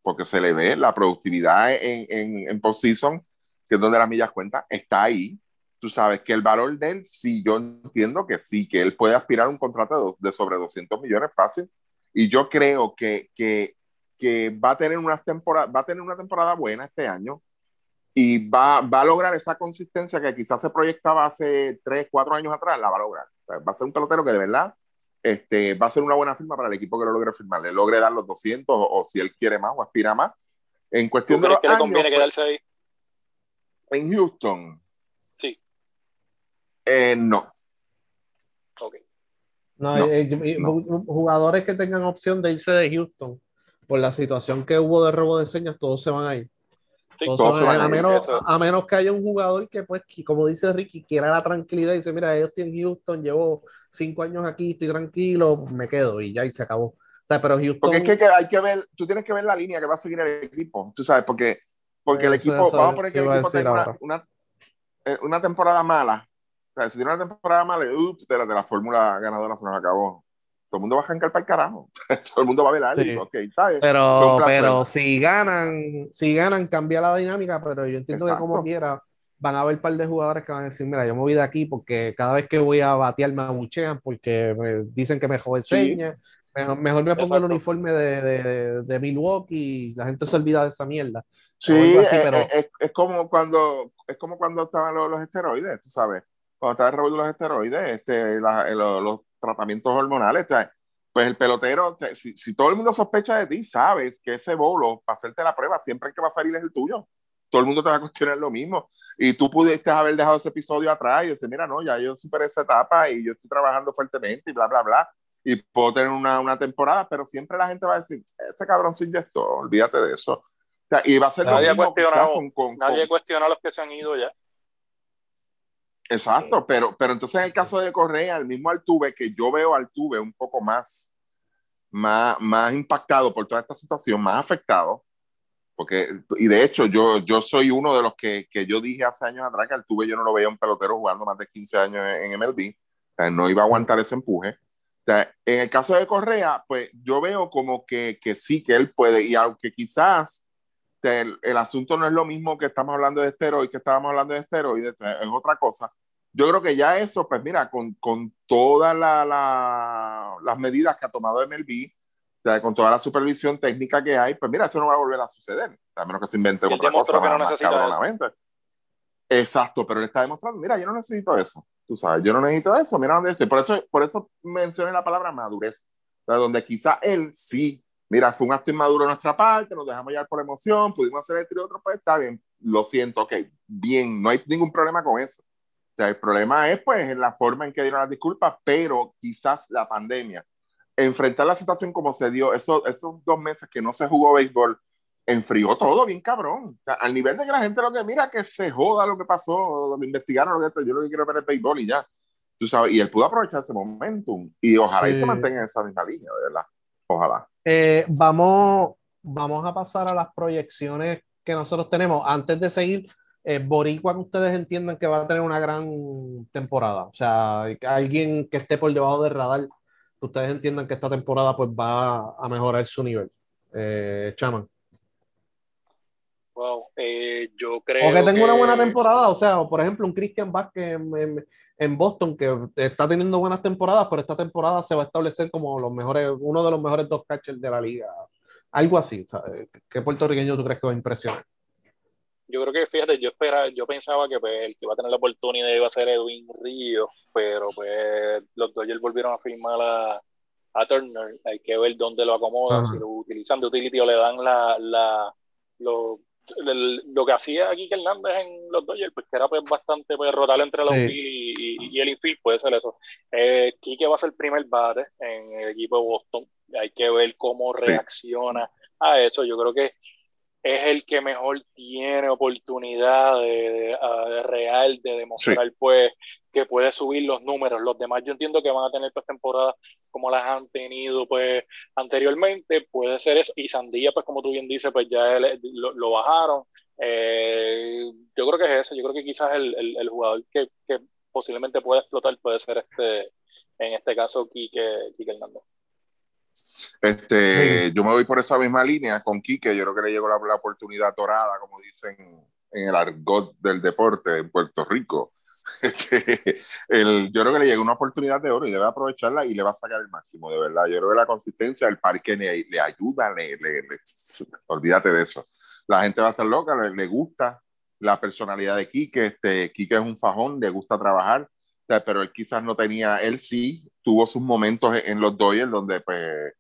porque se le ve la productividad en, en, en postseason, que es donde las millas cuentan, está ahí. Tú sabes que el valor de él, sí, yo entiendo que sí, que él puede aspirar a un contrato de, de sobre 200 millones fácil. Y yo creo que, que, que va, a tener una temporada, va a tener una temporada buena este año y va, va a lograr esa consistencia que quizás se proyectaba hace 3, 4 años atrás, la va a lograr. O sea, va a ser un pelotero que de verdad este, va a ser una buena firma para el equipo que lo logre firmar. Le logre dar los 200 o, o si él quiere más o aspira más. En cuestión ¿Tú de crees los que le años, conviene pues, quedarse ahí? En Houston, Sí. eh, no. Ok. No, No, eh, eh, no. ju- jugadores que tengan opción de irse de Houston por la situación que hubo de robo de señas, todos se van a ir. Sí, Todos todos se van a ir, menos, eso. a menos que haya un jugador que, pues, que, como dice Ricky, quiera la tranquilidad y dice, mira, yo estoy en Houston, llevo cinco años aquí, estoy tranquilo, me quedo y ya, y se acabó. O sea, pero Houston... Porque es que hay que ver, tú tienes que ver la línea que va a seguir el equipo, tú sabes, porque, porque el equipo, vamos a poner que te el equipo tenga una, una, eh, una temporada mala. O sea, si tiene una temporada mala, ups, de la, de la fórmula ganadora se nos acabó. Todo el mundo va a arrancar para el carajo. Todo el mundo va a alguien. Sí. Ok, está bien. Fue Pero, pero si ganan, si ganan, cambia la dinámica, pero yo entiendo que como Exacto. quiera, van a haber un par de jugadores que van a decir, mira, yo me voy de aquí porque cada vez que voy a batear me abuchean porque me dicen que me joven Sí. Mejor, mejor me pongo el Exacto. uniforme de, de, de Milwaukee y la gente se olvida de esa mierda. Sí, así, eh, pero- eh, es, es como cuando es como cuando estaban los, los esteroides, tú sabes. Cuando estaba el revuelo de los esteroides, este, la- eh, lo- los tratamientos hormonales, sea, pues el pelotero, te- si, si todo el mundo sospecha de ti, sabes que ese bolo, para hacerte la prueba, siempre el que va a salir es el tuyo. Todo el mundo te va a cuestionar lo mismo. Y tú pudiste haber dejado ese episodio atrás y decir, mira, no, ya yo superé esa etapa y yo estoy trabajando fuertemente y bla, bla, bla. Y puedo tener una, una temporada, pero siempre la gente va a decir, ese cabrón se inyectó, olvídate de eso. O sea, y va a ser Nadie lo mismo quizás cuestionado- con, con- Nadie con- cuestiona a los que se han ido ya. Exacto, pero, pero entonces en el caso de Correa, el mismo Altuve, que yo veo a Altuve un poco más, más, más impactado por toda esta situación, más afectado, porque, y de hecho yo, yo soy uno de los que, que yo dije hace años atrás que Altuve yo no lo veía un pelotero jugando más de 15 años en, en MLB, o sea, no iba a aguantar ese empuje. O sea, en el caso de Correa, pues yo veo como que, que sí, que él puede, y aunque quizás el, el asunto no es lo mismo que estamos hablando de esteroides, que estábamos hablando de esteroides, es otra cosa. Yo creo que ya eso, pues mira, con, con todas la, la, las medidas que ha tomado MLB, o sea, con toda la supervisión técnica que hay, pues mira, eso no va a volver a suceder, a menos que se invente otra cosa que no más, cabronamente. Exacto, pero él está demostrando, mira, yo no necesito eso, tú sabes, yo no necesito eso, mira dónde estoy. Por eso, por eso mencioné la palabra madurez, o sea, donde quizá él sí, mira, fue un acto inmaduro de nuestra parte, nos dejamos llevar por emoción, pudimos hacer esto y otro, pues está bien, lo siento, ok, bien, no hay ningún problema con eso. O sea, el problema es pues en la forma en que dieron las disculpas, pero quizás la pandemia, enfrentar la situación como se dio, eso, esos dos meses que no se jugó béisbol, enfrió todo bien cabrón. O sea, al nivel de que la gente lo que mira que se joda lo que pasó, lo que investigaron, lo que yo lo que quiero ver es béisbol y ya. Tú sabes, y él pudo aprovechar ese momentum y ojalá y Sí. se mantenga en esa misma línea, de verdad. Ojalá. Eh, vamos, vamos a pasar a las proyecciones que nosotros tenemos. Antes de seguir, eh, Boricua, que ustedes entiendan que va a tener una gran temporada. O sea, alguien que esté por debajo del radar, que ustedes entiendan que esta temporada pues va a mejorar su nivel. Eh, Chaman. Wow. Eh, yo creo O que tenga una buena temporada, o sea, por ejemplo, un Christian Vázquez en- en Boston que está teniendo buenas temporadas, pero esta temporada se va a establecer como los mejores, uno de los mejores dos catchers de la liga. Algo así. sea, ¿Qué puertorriqueño tú crees que va a impresionar? Yo creo que, fíjate, yo esperaba, yo pensaba que pues, el que iba a tener la oportunidad iba a ser Edwin Ríos, pero pues los Dodgers volvieron a firmar a, a Turner. Hay que ver dónde lo acomodan, Ajá. si lo utilizan de utility o le dan la, la lo, el- lo que hacía aquí Hernández en los Dodgers, pues que era pues bastante pues, rotar entre la Sí. outfield y, y- y el infield, puede ser eso. Eh, Quique va a ser el primer bate en el equipo de Boston. Hay que ver cómo reacciona a eso. Yo creo que es el que mejor tiene oportunidad de, de- real de demostrar pues que puede subir los números. Los demás yo entiendo que van a tener pues temporadas como las han tenido pues anteriormente, puede ser eso. Y Sandía pues como tú bien dices pues ya él- lo, lo bajaron. Eh, yo creo que es eso, yo creo que quizás el, el- el jugador que, que posiblemente pueda explotar puede ser este, en este caso Quique, Quique Hernández. Este, Yo me voy por esa misma línea con Quique. Yo creo que le llegó la, la oportunidad dorada, como dicen en el argot del deporte en Puerto Rico. El, yo creo que le llegó una oportunidad de oro y debe aprovecharla y le va a sacar el máximo, de verdad. Yo creo que la consistencia del parque le, le ayuda, le, le, olvídate de eso. La gente va a estar loca, le, gusta la personalidad de Quique. Este, Quique es un fajón, le gusta trabajar, pero él quizás no tenía, él sí tuvo sus momentos en los Dodgers donde pues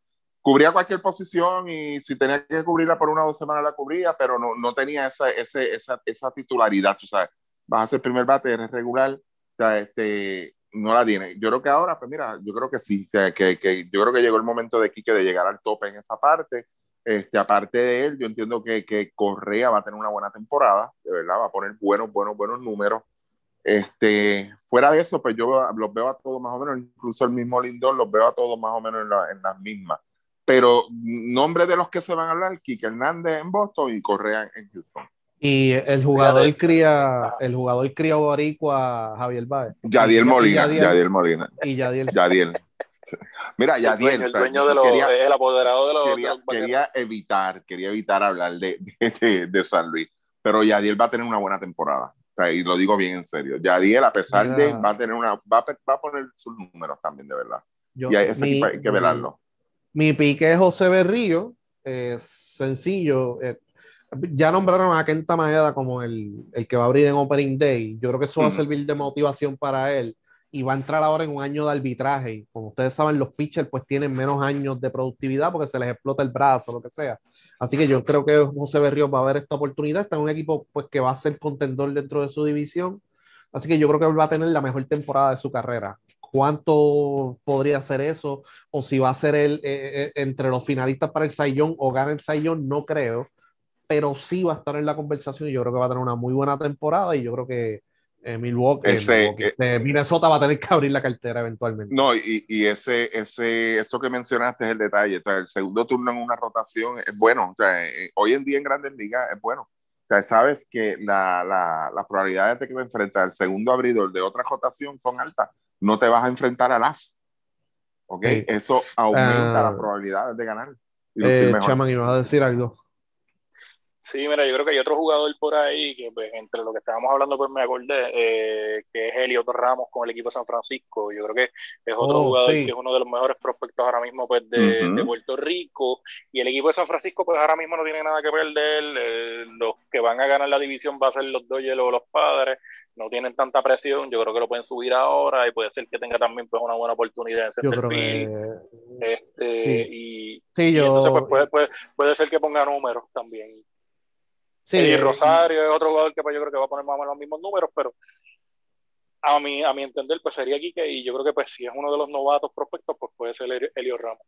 cubría cualquier posición y si tenía que cubrirla por una o dos semanas la cubría, pero no, no tenía esa, ese, esa, esa titularidad, tú sabes, vas a ser primer bate, eres regular, o sea, este, no la tiene. Yo creo que ahora, pues mira, yo creo que sí, que, que, que yo creo que llegó el momento de Quique de llegar al tope en esa parte. Este, aparte de él, yo entiendo que, que Correa va a tener una buena temporada, de verdad, va a poner buenos, buenos, buenos números. Este, fuera de eso, pues yo los veo a todos más o menos, incluso el mismo Lindor, los veo a todos más o menos en, la, en las mismas pero nombre de los que se van a hablar, Kike Hernández en Boston y Correa en Houston. Y el jugador cría, el jugador cría boricua Javier Baez. Yadiel Molina, Yadiel, Molina. Y Yadiel. Yadiel. Mira, Yadiel. El dueño, de los, el apoderado de los. Quería, quería, evitar, quería evitar hablar de, de, de, San Luis, pero Yadiel va a tener una buena temporada. y lo digo bien en serio. Yadiel, a pesar de, va a tener una, va a, va a poner sus números también, de verdad. y ese equipo hay que velarlo. Mi pique es José Berrío, es sencillo. Eh, ya nombraron a Kenta Maeda como el, el, que va a abrir en Opening Day. Yo creo que eso va a servir de motivación para él. Y va a entrar ahora en un año de arbitraje. Como ustedes saben, los pitchers pues tienen menos años de productividad porque se les explota el brazo, lo que sea. Así que yo creo que José Berrío va a ver esta oportunidad. Está en un equipo pues que va a ser contendor dentro de su división. Así que yo creo que él va a tener la mejor temporada de su carrera cuánto podría ser eso, o si va a ser el, eh, eh, entre los finalistas para el Sayón o gana el Sayón, no creo, pero sí va a estar en la conversación y yo creo que va a tener una muy buena temporada y yo creo que eh, Milwaukee, Minnesota va a tener que abrir la cartera eventualmente. No, y, y, ese, ese, eso que mencionaste es el detalle, el segundo turno en una rotación es bueno, o sea, hoy en día en grandes ligas es bueno. O sea, sabes que la, la, las probabilidades de que me enfrenta el segundo abridor de otra rotación son altas no te vas a enfrentar a las. ¿Ok? Eso aumenta las ah. probabilidades de ganar. Eh, Chaman, ¿y vas a decir algo? Sí, mira, yo creo que hay otro jugador por ahí que, pues, entre lo que estábamos hablando, pues me acordé, eh, que es Elliot Ramos con el equipo de San Francisco. Yo creo que es otro oh, jugador que es uno de los mejores prospectos ahora mismo, pues, de, de, Puerto Rico. Y el equipo de San Francisco, pues, ahora mismo no tiene nada que perder. Eh, los que van a ganar la división va a ser los Dodgers o los Padres. No tienen tanta presión. Yo creo que lo pueden subir ahora y puede ser que tenga también, pues, una buena oportunidad en yo que... Este, sí. Y, sí, yo... entonces, pues, puede, puede, puede ser que ponga números también. Sí, y Rosario es otro jugador que pues, yo creo que va a poner más o menos los mismos números, pero a mi, a mi entender, pues sería Quique, y yo creo que pues si es uno de los novatos prospectos, pues puede ser Elio Ramos.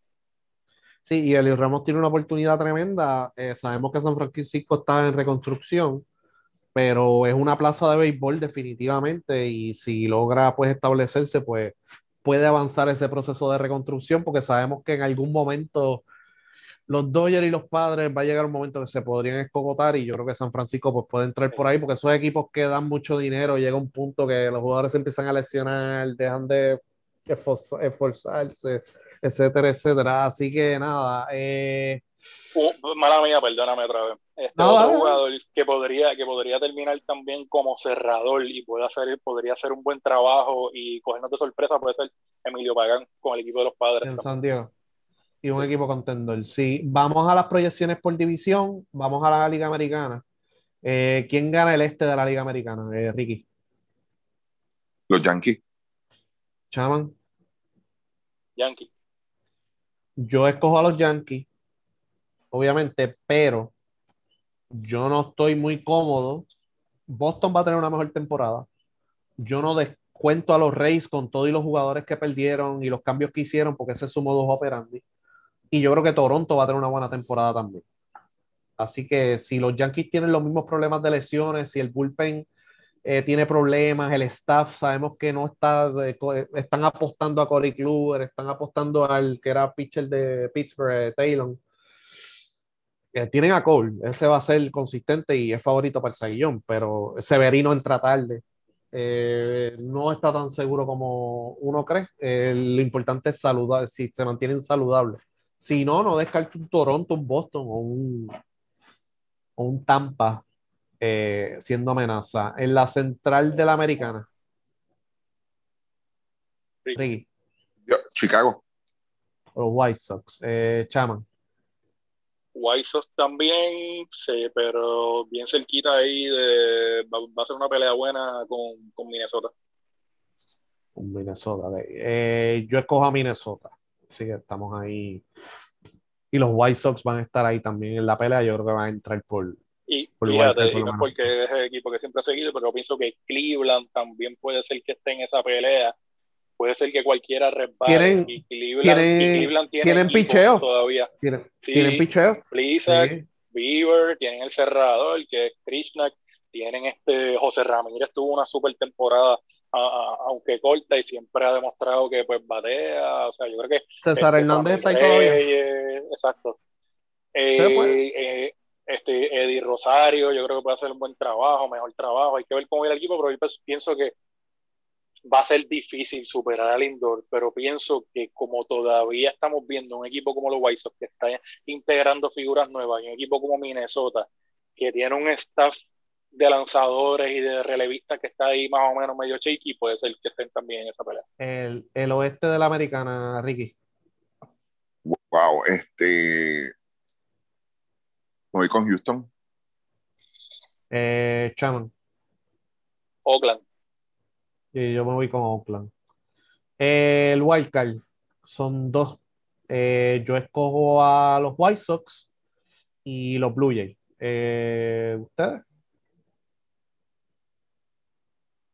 Sí, y Elio Ramos tiene una oportunidad tremenda. Eh, sabemos que San Francisco está en reconstrucción, pero es una plaza de béisbol definitivamente, y si logra pues establecerse, pues puede avanzar ese proceso de reconstrucción, porque sabemos que en algún momento los Dodgers y los Padres va a llegar un momento que se podrían escogotar y yo creo que San Francisco pues, puede entrar por ahí porque esos equipos que dan mucho dinero llega un punto que los jugadores empiezan a lesionar, dejan de esforzarse, etcétera, etcétera. Así que nada. Eh... Uh, mala mía, perdóname otra vez. Este otro jugador que podría, que podría terminar también como cerrador y puede hacer, podría hacer un buen trabajo y cogernos de sorpresa puede ser Emilio Pagán con el equipo de los padres. En San Diego y un equipo contendor. Si vamos a las proyecciones por división, vamos a la Liga Americana. Eh, ¿Quién gana el este de la Liga Americana, eh, Ricky? Los Yankees. Chaman. Yankees. Yo escojo a los Yankees, obviamente, pero yo no estoy muy cómodo. Boston va a tener una mejor temporada. Yo no descuento a los Reyes con todos los jugadores que perdieron y los cambios que hicieron, porque ese es su modus operandi. Y yo creo que Toronto va a tener una buena temporada también. Así que si los Yankees tienen los mismos problemas de lesiones, si el bullpen eh, tiene problemas, el staff sabemos que no está, eh, eh, están apostando a Corey Kluber, están apostando al que era pitcher de Pittsburgh, Taylor. tienen a Cole, ese va a ser consistente y es favorito para el Saguillón, pero Severino entra tarde. no está tan seguro como uno cree. lo importante es saludar, si se mantienen saludables Si no, no descarto un Toronto, un Boston o un, o un Tampa eh, siendo amenaza. En la central de la americana. Ricky, Yo- Chicago. los White Sox. Eh, Chaman. White Sox también, sí, pero bien cerquita ahí de va, va a ser una pelea buena con, con Minnesota. Un Minnesota. Eh, yo escojo a Minnesota. Que estamos ahí. Y los White Sox van a estar ahí también en la pelea. Yo creo que van a entrar por. Y Por y no es menos. porque es el equipo que siempre he seguido, pero pienso que Cleveland también puede ser que esté en esa pelea. Puede ser que cualquiera resbale. Tienen- y Cleveland, tienen- y Cleveland tiene tienen equipo picheo. todavía. ¿Tienen, Sí. ¿tienen picheo? Blizzard, Sí. Beaver, tienen el cerrador, que es Krishnak, tienen este José Ramírez, tuvo una super temporada, a- a- aunque corta, y siempre ha demostrado que pues batea, o sea, yo creo que César este, Hernández está ahí todavía. Exacto. Eh, eh, este, Eddie Rosario, yo creo que puede hacer un buen trabajo, mejor trabajo. Hay que ver cómo viene el equipo, pero yo pienso que va a ser difícil superar al Indoor, pero pienso que como todavía estamos viendo un equipo como los White Sox que está integrando figuras nuevas y un equipo como Minnesota que tiene un staff de lanzadores y de relevistas que está ahí más o menos medio shaky, puede ser que estén también en esa pelea. El, el oeste de la americana, Ricky. Wow, este. me Voy con Houston. Eh, Chaman. Oakland. Y yo me voy con Oakland. El Wild Card son dos. Eh, yo escojo a los White Sox y los Blue Jays. Eh, ¿Ustedes?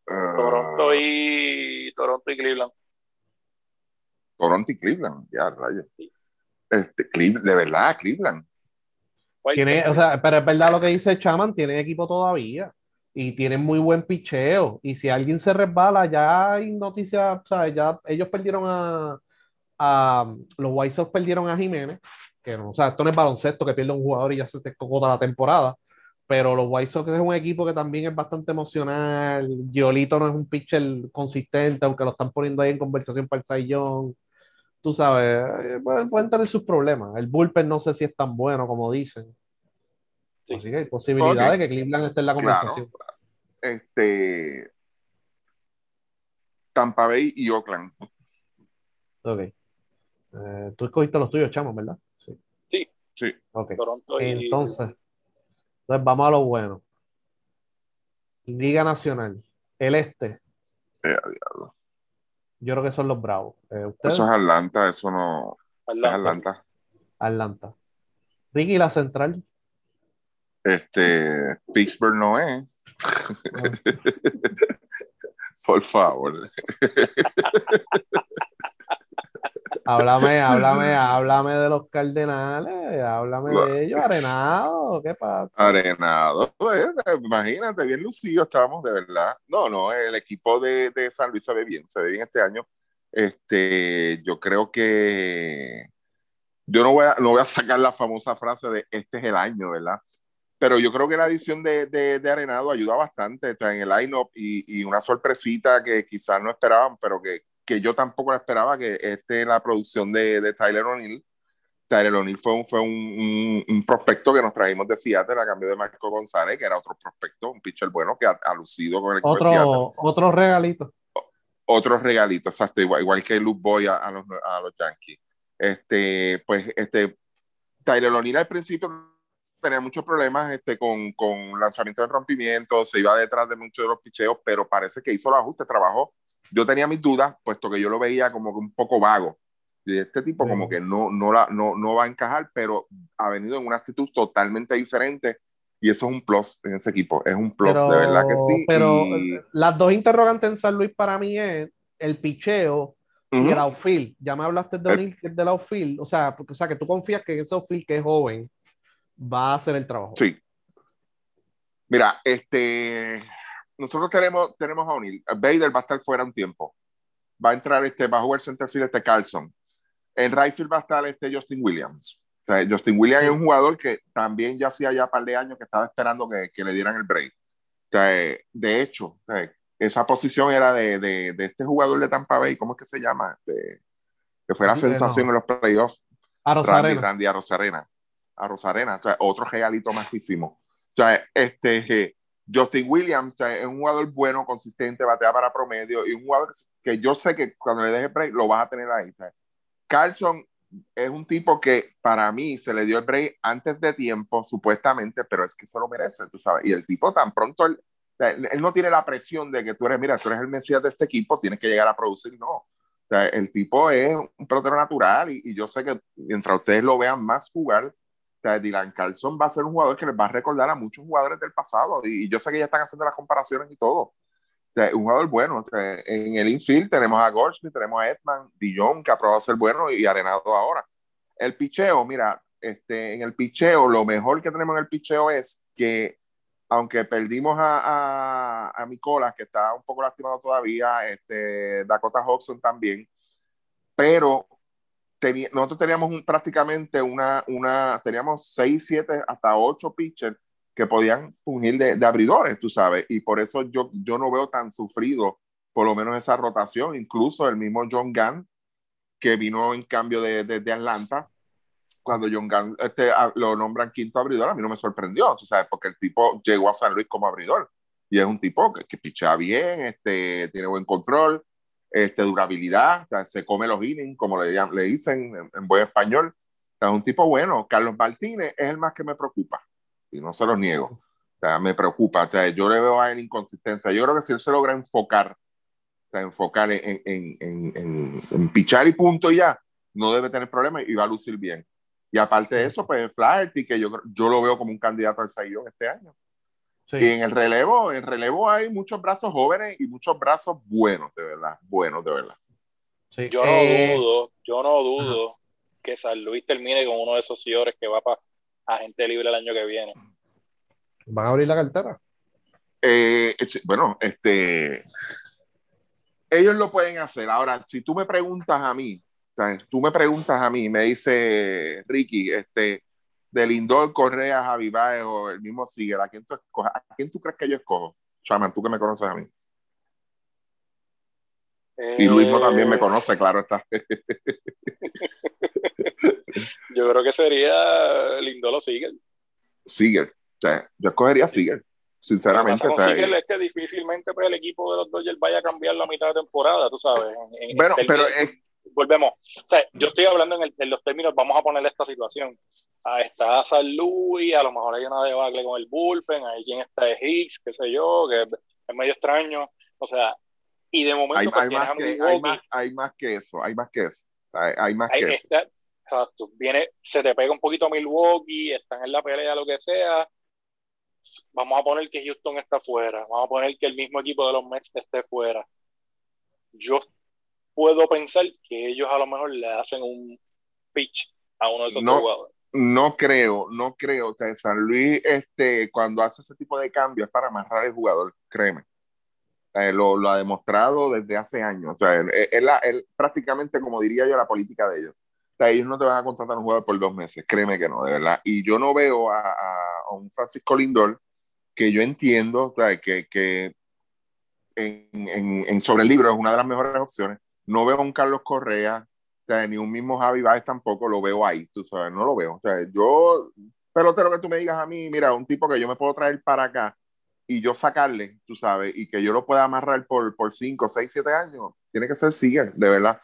Ah, Toronto y Toronto y Cleveland. Toronto y Cleveland. Ya, rayo. Este, de verdad, Cleveland. Tiene, o sea, pero es verdad lo que dice Chaman, tiene equipo todavía y tienen muy buen picheo. Y si alguien se resbala, ya hay noticias, o sea, ya ellos perdieron a, a los White Sox perdieron a Jiménez, que no, o sea, esto no es baloncesto que pierde un jugador y ya se te cocota la temporada. Pero los White Sox es un equipo que también es bastante emocional. Giolito no es un pitcher consistente, aunque lo están poniendo ahí en conversación para el Young. Tú sabes, eh, pueden, pueden tener sus problemas. El bullpen no sé si es tan bueno como dicen. Sí. Así que hay posibilidad Ok. de que Cleveland esté en la Claro. conversación. Este. Tampa Bay y Oakland. Ok. Eh, tú escogiste los tuyos, chamos, ¿verdad? Sí. Sí. Ok. Toronto y Entonces, entonces vamos a lo bueno. Liga Nacional. El este. Eh, diablo. Yo creo que son los Bravos. Eh. Eso es Atlanta, eso no. Es Atlanta. Atlanta. Atlanta. Ricky, la central. Este. Pittsburgh no es. Por favor. Háblame, háblame, háblame de los Cardenales. Háblame de ellos, Arenado. ¿Qué pasa? Arenado, pues, imagínate, bien lucido estábamos, de verdad. No, no, el equipo de, de San Luis se ve bien, se ve bien este año. Este, yo creo que yo no voy a, no voy a sacar la famosa frase de este es el año, ¿verdad? Pero yo creo que la adición de, de, de Arenado ayuda bastante está en el line-up y, y una sorpresita que quizás no esperaban, pero que, que yo tampoco la esperaba, que este la producción de, de Tyler O'Neill. Tyler O'Neill fue, un, fue un, un, un prospecto que nos trajimos de Seattle a cambio de Marco González, que era otro prospecto, un pitcher bueno que ha, ha lucido con el equipo de Seattle. Otro, otro regalito. Otro regalito, exacto, igual, igual que Luke Boy a, a, los, a los Yankees. Este, pues, este, Tyler O'Neill al principio tenía muchos problemas este, con, con lanzamiento de rompimiento, se iba detrás de muchos de los picheos, pero parece que hizo los ajustes, trabajó. Yo tenía mis dudas, puesto que yo lo veía como que un poco vago. Y este tipo como que no, no, la, no, no va a encajar, pero ha venido en una actitud totalmente diferente y eso es un plus en ese equipo, es un plus, Pero, de verdad que sí. pero y- las dos interrogantes en San Luis para mí es el picheo y Ujú. el outfield. Ya me hablaste de El- que es del outfield. O sea, porque, o sea, que tú confías que ese outfield que es joven va a hacer el trabajo. Sí. Mira, este, nosotros tenemos, tenemos a O'Neill. Bader va a estar fuera un tiempo. Va a entrar este, va a jugar centerfield este Carlson. En right field va a estar este Justin Williams. O sea, Justin Williams Sí. es un jugador que también ya hacía ya un par de años que estaba esperando que, que le dieran el break. O sea, eh, de hecho, o sea, esa posición era de, de, de este jugador de Tampa Bay, ¿cómo es que se llama? Este, que fue la Sí, sensación no. en los playoffs. A Randy, Rosarena. Randy a Rosarena. A Rosarena, otro regalito más que hicimos. O sea, este, eh, Justin Williams es un jugador bueno, consistente, batea para promedio y un jugador que yo sé que cuando le deje break lo vas a tener ahí. Carlson es un tipo que para mí se le dio el break antes de tiempo, supuestamente, pero es que se lo merece, tú sabes. Y el tipo tan pronto, él, él- no tiene la presión de que tú eres, mira, tú eres el mesías de este equipo, tienes que llegar a producir, no. El tipo es un pelotero natural y, y yo sé que mientras ustedes lo vean más jugar, o sea, Dylan Carlson va a ser un jugador que les va a recordar a muchos jugadores del pasado y, y yo sé que ya están haciendo las comparaciones y todo. O sea, un jugador bueno. En el infield tenemos a Goldschmidt, tenemos a Edman, Dijon, que ha probado ser bueno, y Arenado ahora. El picheo, mira, este, en el picheo, lo mejor que tenemos en el picheo es que, aunque perdimos a, a, a Micolas, que está un poco lastimado todavía, este, Dakota Hudson también, pero nosotros teníamos prácticamente una, teníamos 6, 7, hasta 8 pitchers que podían fungir de, de abridores, tú sabes, y por eso yo, yo no veo tan sufrido, por lo menos esa rotación, incluso el mismo John Gunn, que vino en cambio de Atlanta, cuando John Gunn este, a- lo nombran quinto abridor, a mí no me sorprendió, tú sabes, porque el tipo llegó a San Luis como abridor, y es un tipo que, que pichea bien, este, tiene buen control, este, durabilidad, o sea, se come los innings, como le, le dicen en, en buen español, o sea, es un tipo bueno. Carlos Martínez es el más que me preocupa, y no se lo niego. O sea, me preocupa. O sea, yo le veo a él inconsistencia. Yo creo que si él se logra enfocar, o sea, enfocar en, en, en, en, en pichar y punto y ya, no debe tener problemas y va a lucir bien. Y aparte de eso, pues Flaherty, que yo, yo lo veo como un candidato al Sayón este año. Sí. Y en el relevo, en relevo hay muchos brazos jóvenes y muchos brazos buenos, de verdad, buenos, de verdad. sí. Yo no Eh, dudo, yo no dudo que San Luis termine con uno de esos señores que va para agente libre el año que viene. ¿Van a abrir la cartera? Eh, bueno, este, ellos lo pueden hacer. Ahora, si tú me preguntas a mí, tú me preguntas a mí, me dice Ricky, este, de Lindor, Correa, Javi Baez o el mismo Sigue, ¿a quién tú escoges? ¿A quién tú crees que yo escojo? Chaman, tú que me conoces a mí. Y Luismo también me Eh, conoce, claro está. Yo creo que sería Lindolo Seager. Seager. O sea, yo escogería Seager, sinceramente. O con Seager es que difícilmente pues, el equipo de los Dodgers vaya a cambiar la mitad de temporada, tú sabes. En- en- bueno, en pero es, volvemos. O sea, yo estoy hablando en, el- en los términos, vamos a ponerle esta situación. Ah, está San Luis, a lo mejor hay una debacle con el bullpen, hay quien está de Hicks, qué sé yo, que es medio extraño. O sea, y de momento hay, pues, hay más a que, hay, más, hay más que eso, hay más que eso. Hay, hay más que eso. está- exacto, viene, se te pega un poquito Milwaukee, están en la pelea, lo que sea. Vamos a poner que Houston está fuera, vamos a poner que el mismo equipo de los Mets esté fuera. Yo puedo pensar que ellos a lo mejor le hacen un pitch a uno de esos No. jugadores. No creo, no creo. O sea, San Luis, este, cuando hace ese tipo de cambios es para amarrar al jugador, créeme. Eh, lo, lo ha demostrado desde hace años. O sea, él- él- él- prácticamente, como diría yo, la política de ellos. O sea, ellos no te van a contratar a un jugador por dos meses, créeme que no, de verdad. Y yo no veo a, a- a un Francisco Lindor que yo entiendo o sea, que, que en, en- en sobre el libro es una de las mejores opciones. No veo a un Carlos Correa, o sea, ni un mismo Javi Baez tampoco lo veo ahí, tú sabes, no lo veo. O sea, yo, pelotero que tú me digas a mí, mira, un tipo que yo me puedo traer para acá y yo sacarle, tú sabes, y que yo lo pueda amarrar por, por 5, 6, 7 años, tiene que ser Seager, de verdad.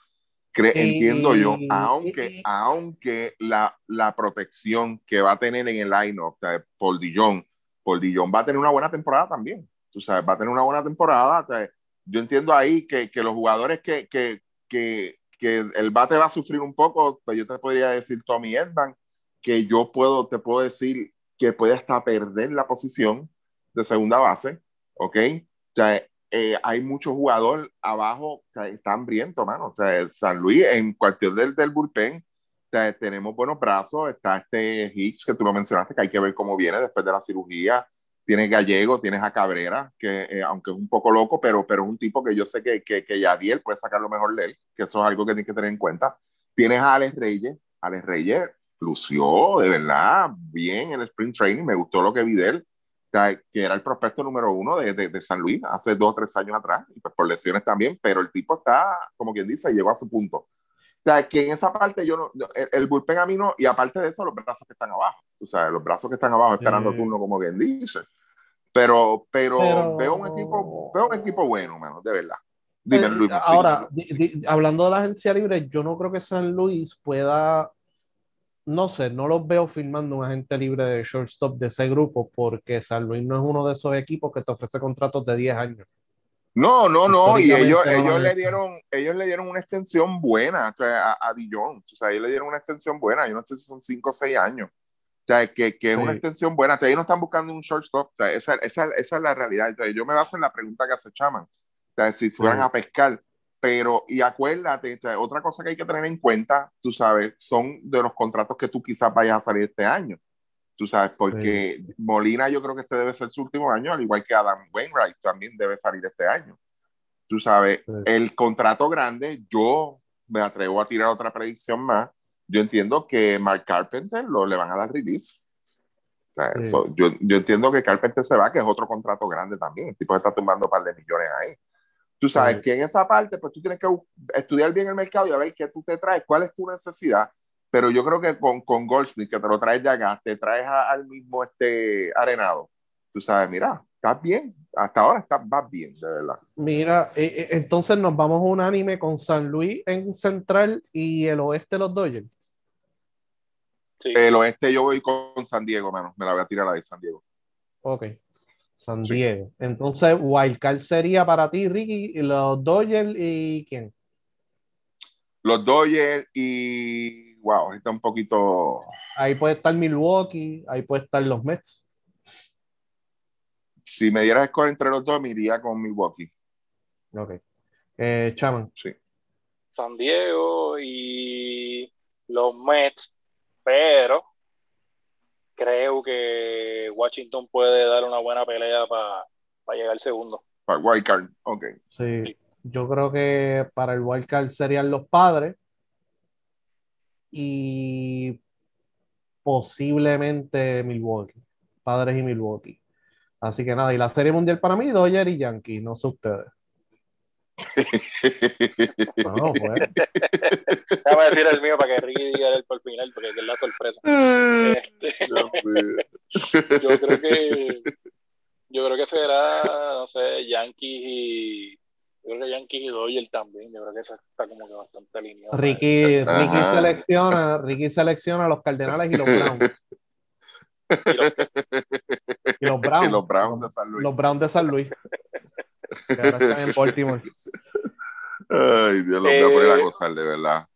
Cre- Entiendo yo, aunque, aunque la, la protección que va a tener en el line-up, o sea, Paul Dillon, Paul Dillon va a tener una buena temporada también, tú sabes, va a tener una buena temporada. o sea, yo entiendo ahí que, que los jugadores que, que, que, que el bate va a sufrir un poco, pues yo te podría decir Tommy Edman, que yo puedo, te puedo decir que puede hasta perder la posición de segunda base, ¿ok? O sea, eh, hay muchos jugadores abajo sea, están hambrientos, mano. O sea, San Luis, en cualquier del, del bullpen, o sea, tenemos buenos brazos. Está este Hicks, que tú lo mencionaste, que hay que ver cómo viene después de la cirugía. Tienes Gallego, tienes a Cabrera, que eh, aunque es un poco loco, pero, pero es un tipo que yo sé que, que, que Yadiel puede sacar lo mejor de él, que eso es algo que tienes que tener en cuenta. Tienes a Alex Reyes. Alex Reyes lució de verdad bien en el sprint training, me gustó lo que vi de él que era el prospecto número uno de, de, de, San Luis hace dos o tres años atrás, y pues por lesiones también, pero el tipo está, como quien dice, llegó a su punto. O sea, que en esa parte yo no, el, el bullpen a mí no, y aparte de eso, los brazos que están abajo, tú sabes, los brazos que están abajo esperando Sí. turno, como bien dice. Pero, pero, Pero- veo un equipo, veo un equipo bueno, mano, de verdad. Dime, Eh, Luis. ahora, di- di- hablando de la agencia libre, yo no creo que San Luis pueda, no sé, no los veo firmando un agente libre de shortstop de ese grupo porque San Luis no es uno de esos equipos que te ofrece contratos de 10 años. No, no, no, y ellos, ellos lo le dieron, ellos le dieron una extensión buena o sea, a, a Dijon, o sea, ellos le dieron una extensión buena, yo no sé si son 5 o 6 años, o sea, que, que es Sí. una extensión buena, o sea, ellos no están buscando un shortstop, o sea, esa, esa, esa es la realidad, o sea, yo me baso en la pregunta que hace Chaman, o sea, si fueran Sí. a pescar, pero, y acuérdate, o sea, otra cosa que hay que tener en cuenta, tú sabes, son de los contratos que tú quizás vayas a salir este año, tú sabes, porque Molina yo creo que este debe ser su último año, al igual que Adam Wainwright también debe salir este año. Tú sabes, Sí. el contrato grande, yo me atrevo a tirar otra predicción más. Yo entiendo que Mark Carpenter lo, le van a dar release. O sea, Sí. eso- yo, yo entiendo que Carpenter se va, que es otro contrato grande también. El tipo está tumbando un par de millones ahí. Tú sabes Sí. que en esa parte, pues tú tienes que estudiar bien el mercado y a ver qué tú te traes, cuál es tu necesidad. Pero yo creo que con, con Goldschmidt, que te lo traes de acá, te traes a- al mismo este arenado. Tú sabes, mira, estás bien. Hasta ahora estás, vas bien, de verdad. Mira, eh, eh, entonces nos vamos unánime con San Luis en central y el oeste los Dodgers. Sí. El oeste yo voy con San Diego, mano. Me la voy a tirar a la de San Diego. Ok. San Sí. Diego. Entonces, Wildcard sería para ti, Ricky, y los Dodgers y quién? Los Dodgers y. Wow, está un poquito. Ahí puede estar Milwaukee, ahí puede estar los Mets. Si me dieras a escoger entre los dos, me iría con Milwaukee. Ok. Eh, Chaman. Sí. San Diego y los Mets, pero creo que Washington puede dar una buena pelea para llegar segundo. Para Wild Card. Ok. Sí. Yo creo que para el Wildcard serían los padres y posiblemente Milwaukee. Padres y Milwaukee. Así que nada, y la serie mundial para mí, Dodgers y Yankees, no sé ustedes. No, pues. Déjame decir el mío para que Ricky diga el por final, porque es la sorpresa. Este, yo creo que yo creo que será, no sé, Yankees y yo creo que Yankees y Dodgers también. Yo creo que esa está como que bastante alineada. Ricky, Ricky selecciona, Ricky selecciona a los Cardenales y los Browns. Y los- Y los Browns. Y los Browns de San Luis. Los Browns de San Luis. Que ahora están en Baltimore. Ay, Dios, los voy a poner a Eh, gozar, de verdad.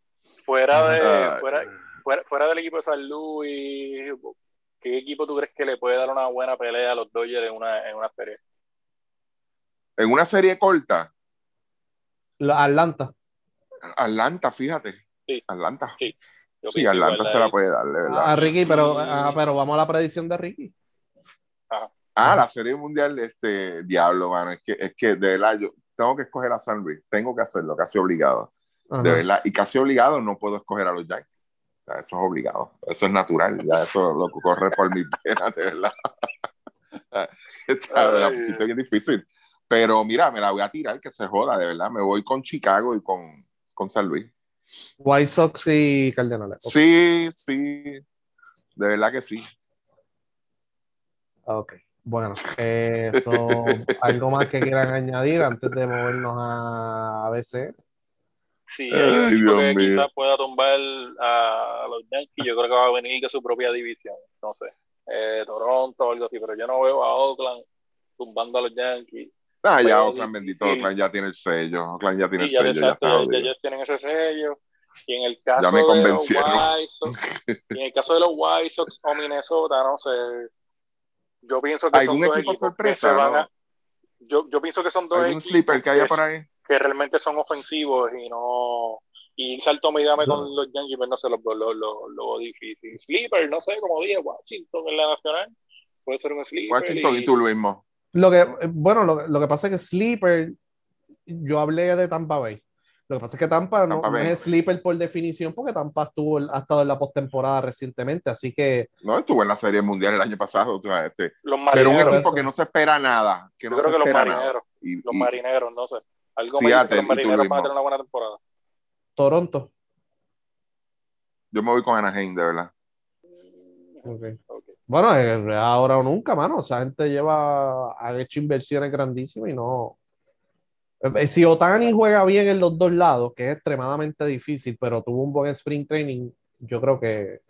fuera de fuera, fuera, fuera del equipo de San Luis, ¿qué equipo tú crees que le puede dar una buena pelea a los Dodgers en una, en una serie? En una serie corta, Atlanta. Atlanta, fíjate. Sí. Atlanta. Sí. Atlanta se la puede dar, de verdad. A Ricky, pero, ah, pero vamos a la predicción de Ricky. Ah, la serie mundial de este diablo, mano. Es que, es que de verdad, yo tengo que escoger a San Luis. Tengo que hacerlo, casi obligado. Ajá. De verdad. Y casi obligado no puedo escoger a los Yankees. Eso es obligado. Eso es natural. Ya eso lo corre por mis venas, de verdad. Está, la Ay. pusiste bien difícil. Pero mira, me la voy a tirar, que se joda, de verdad. Me voy con Chicago y con, con San Luis. White Sox y Cardenales. Sí, sí. De verdad que sí. Ok. Bueno, eh, so, algo más que quieran añadir antes de movernos a ABC. Sí, Ay, equipo Dios que mío. quizás pueda tumbar a los Yankees. Yo creo que va a venir de su propia división. No sé, eh, Toronto o algo así, pero yo no veo a Oakland tumbando a los Yankees. Ah, ya Pero Oakland, bendito. Oakland ya tiene el sello. Oakland ya tiene Y el ya, sello, ya exacto, está ya- ellos tienen ese sello. Y en el caso Ya me de los. White Sox, y en el caso de los White Sox o Minnesota, no sé. Yo pienso que son ¿Algún dos equipo equipos sorpresa, que se van no? a- yo, yo pienso que son dos ¿Algún equipos sleeper que haya por ahí? que realmente son ofensivos y no y salto me dame con los Yankees pues no sé lo, lo, lo, lo difícil sleeper no sé como dije Washington en la nacional puede ser un sleeper Washington y tú lo mismo. Lo que, eh, bueno, lo, lo que pasa es que Sleeper, yo hablé de Tampa Bay. Lo que pasa es que Tampa, no- Tampa no, Bay. es Sleeper por definición, porque Tampa estuvo, ha estado en la postemporada recientemente, así que No, estuvo en la Serie Mundial el año pasado. este, los pero un equipo eso. que no se espera nada. Que no yo creo se que los espera nada. marineros Y, los y- marineros no sé algo Sí, dice que los marineros van a tener una buena temporada Toronto. Yo me voy con Anaheim, de verdad. Ok. Bueno, eh, ahora o nunca, mano. Esa gente lleva, ha hecho inversiones grandísimas y no. Eh, Si Otani juega bien en los dos lados, que es extremadamente difícil, pero tuvo un buen spring training, yo creo que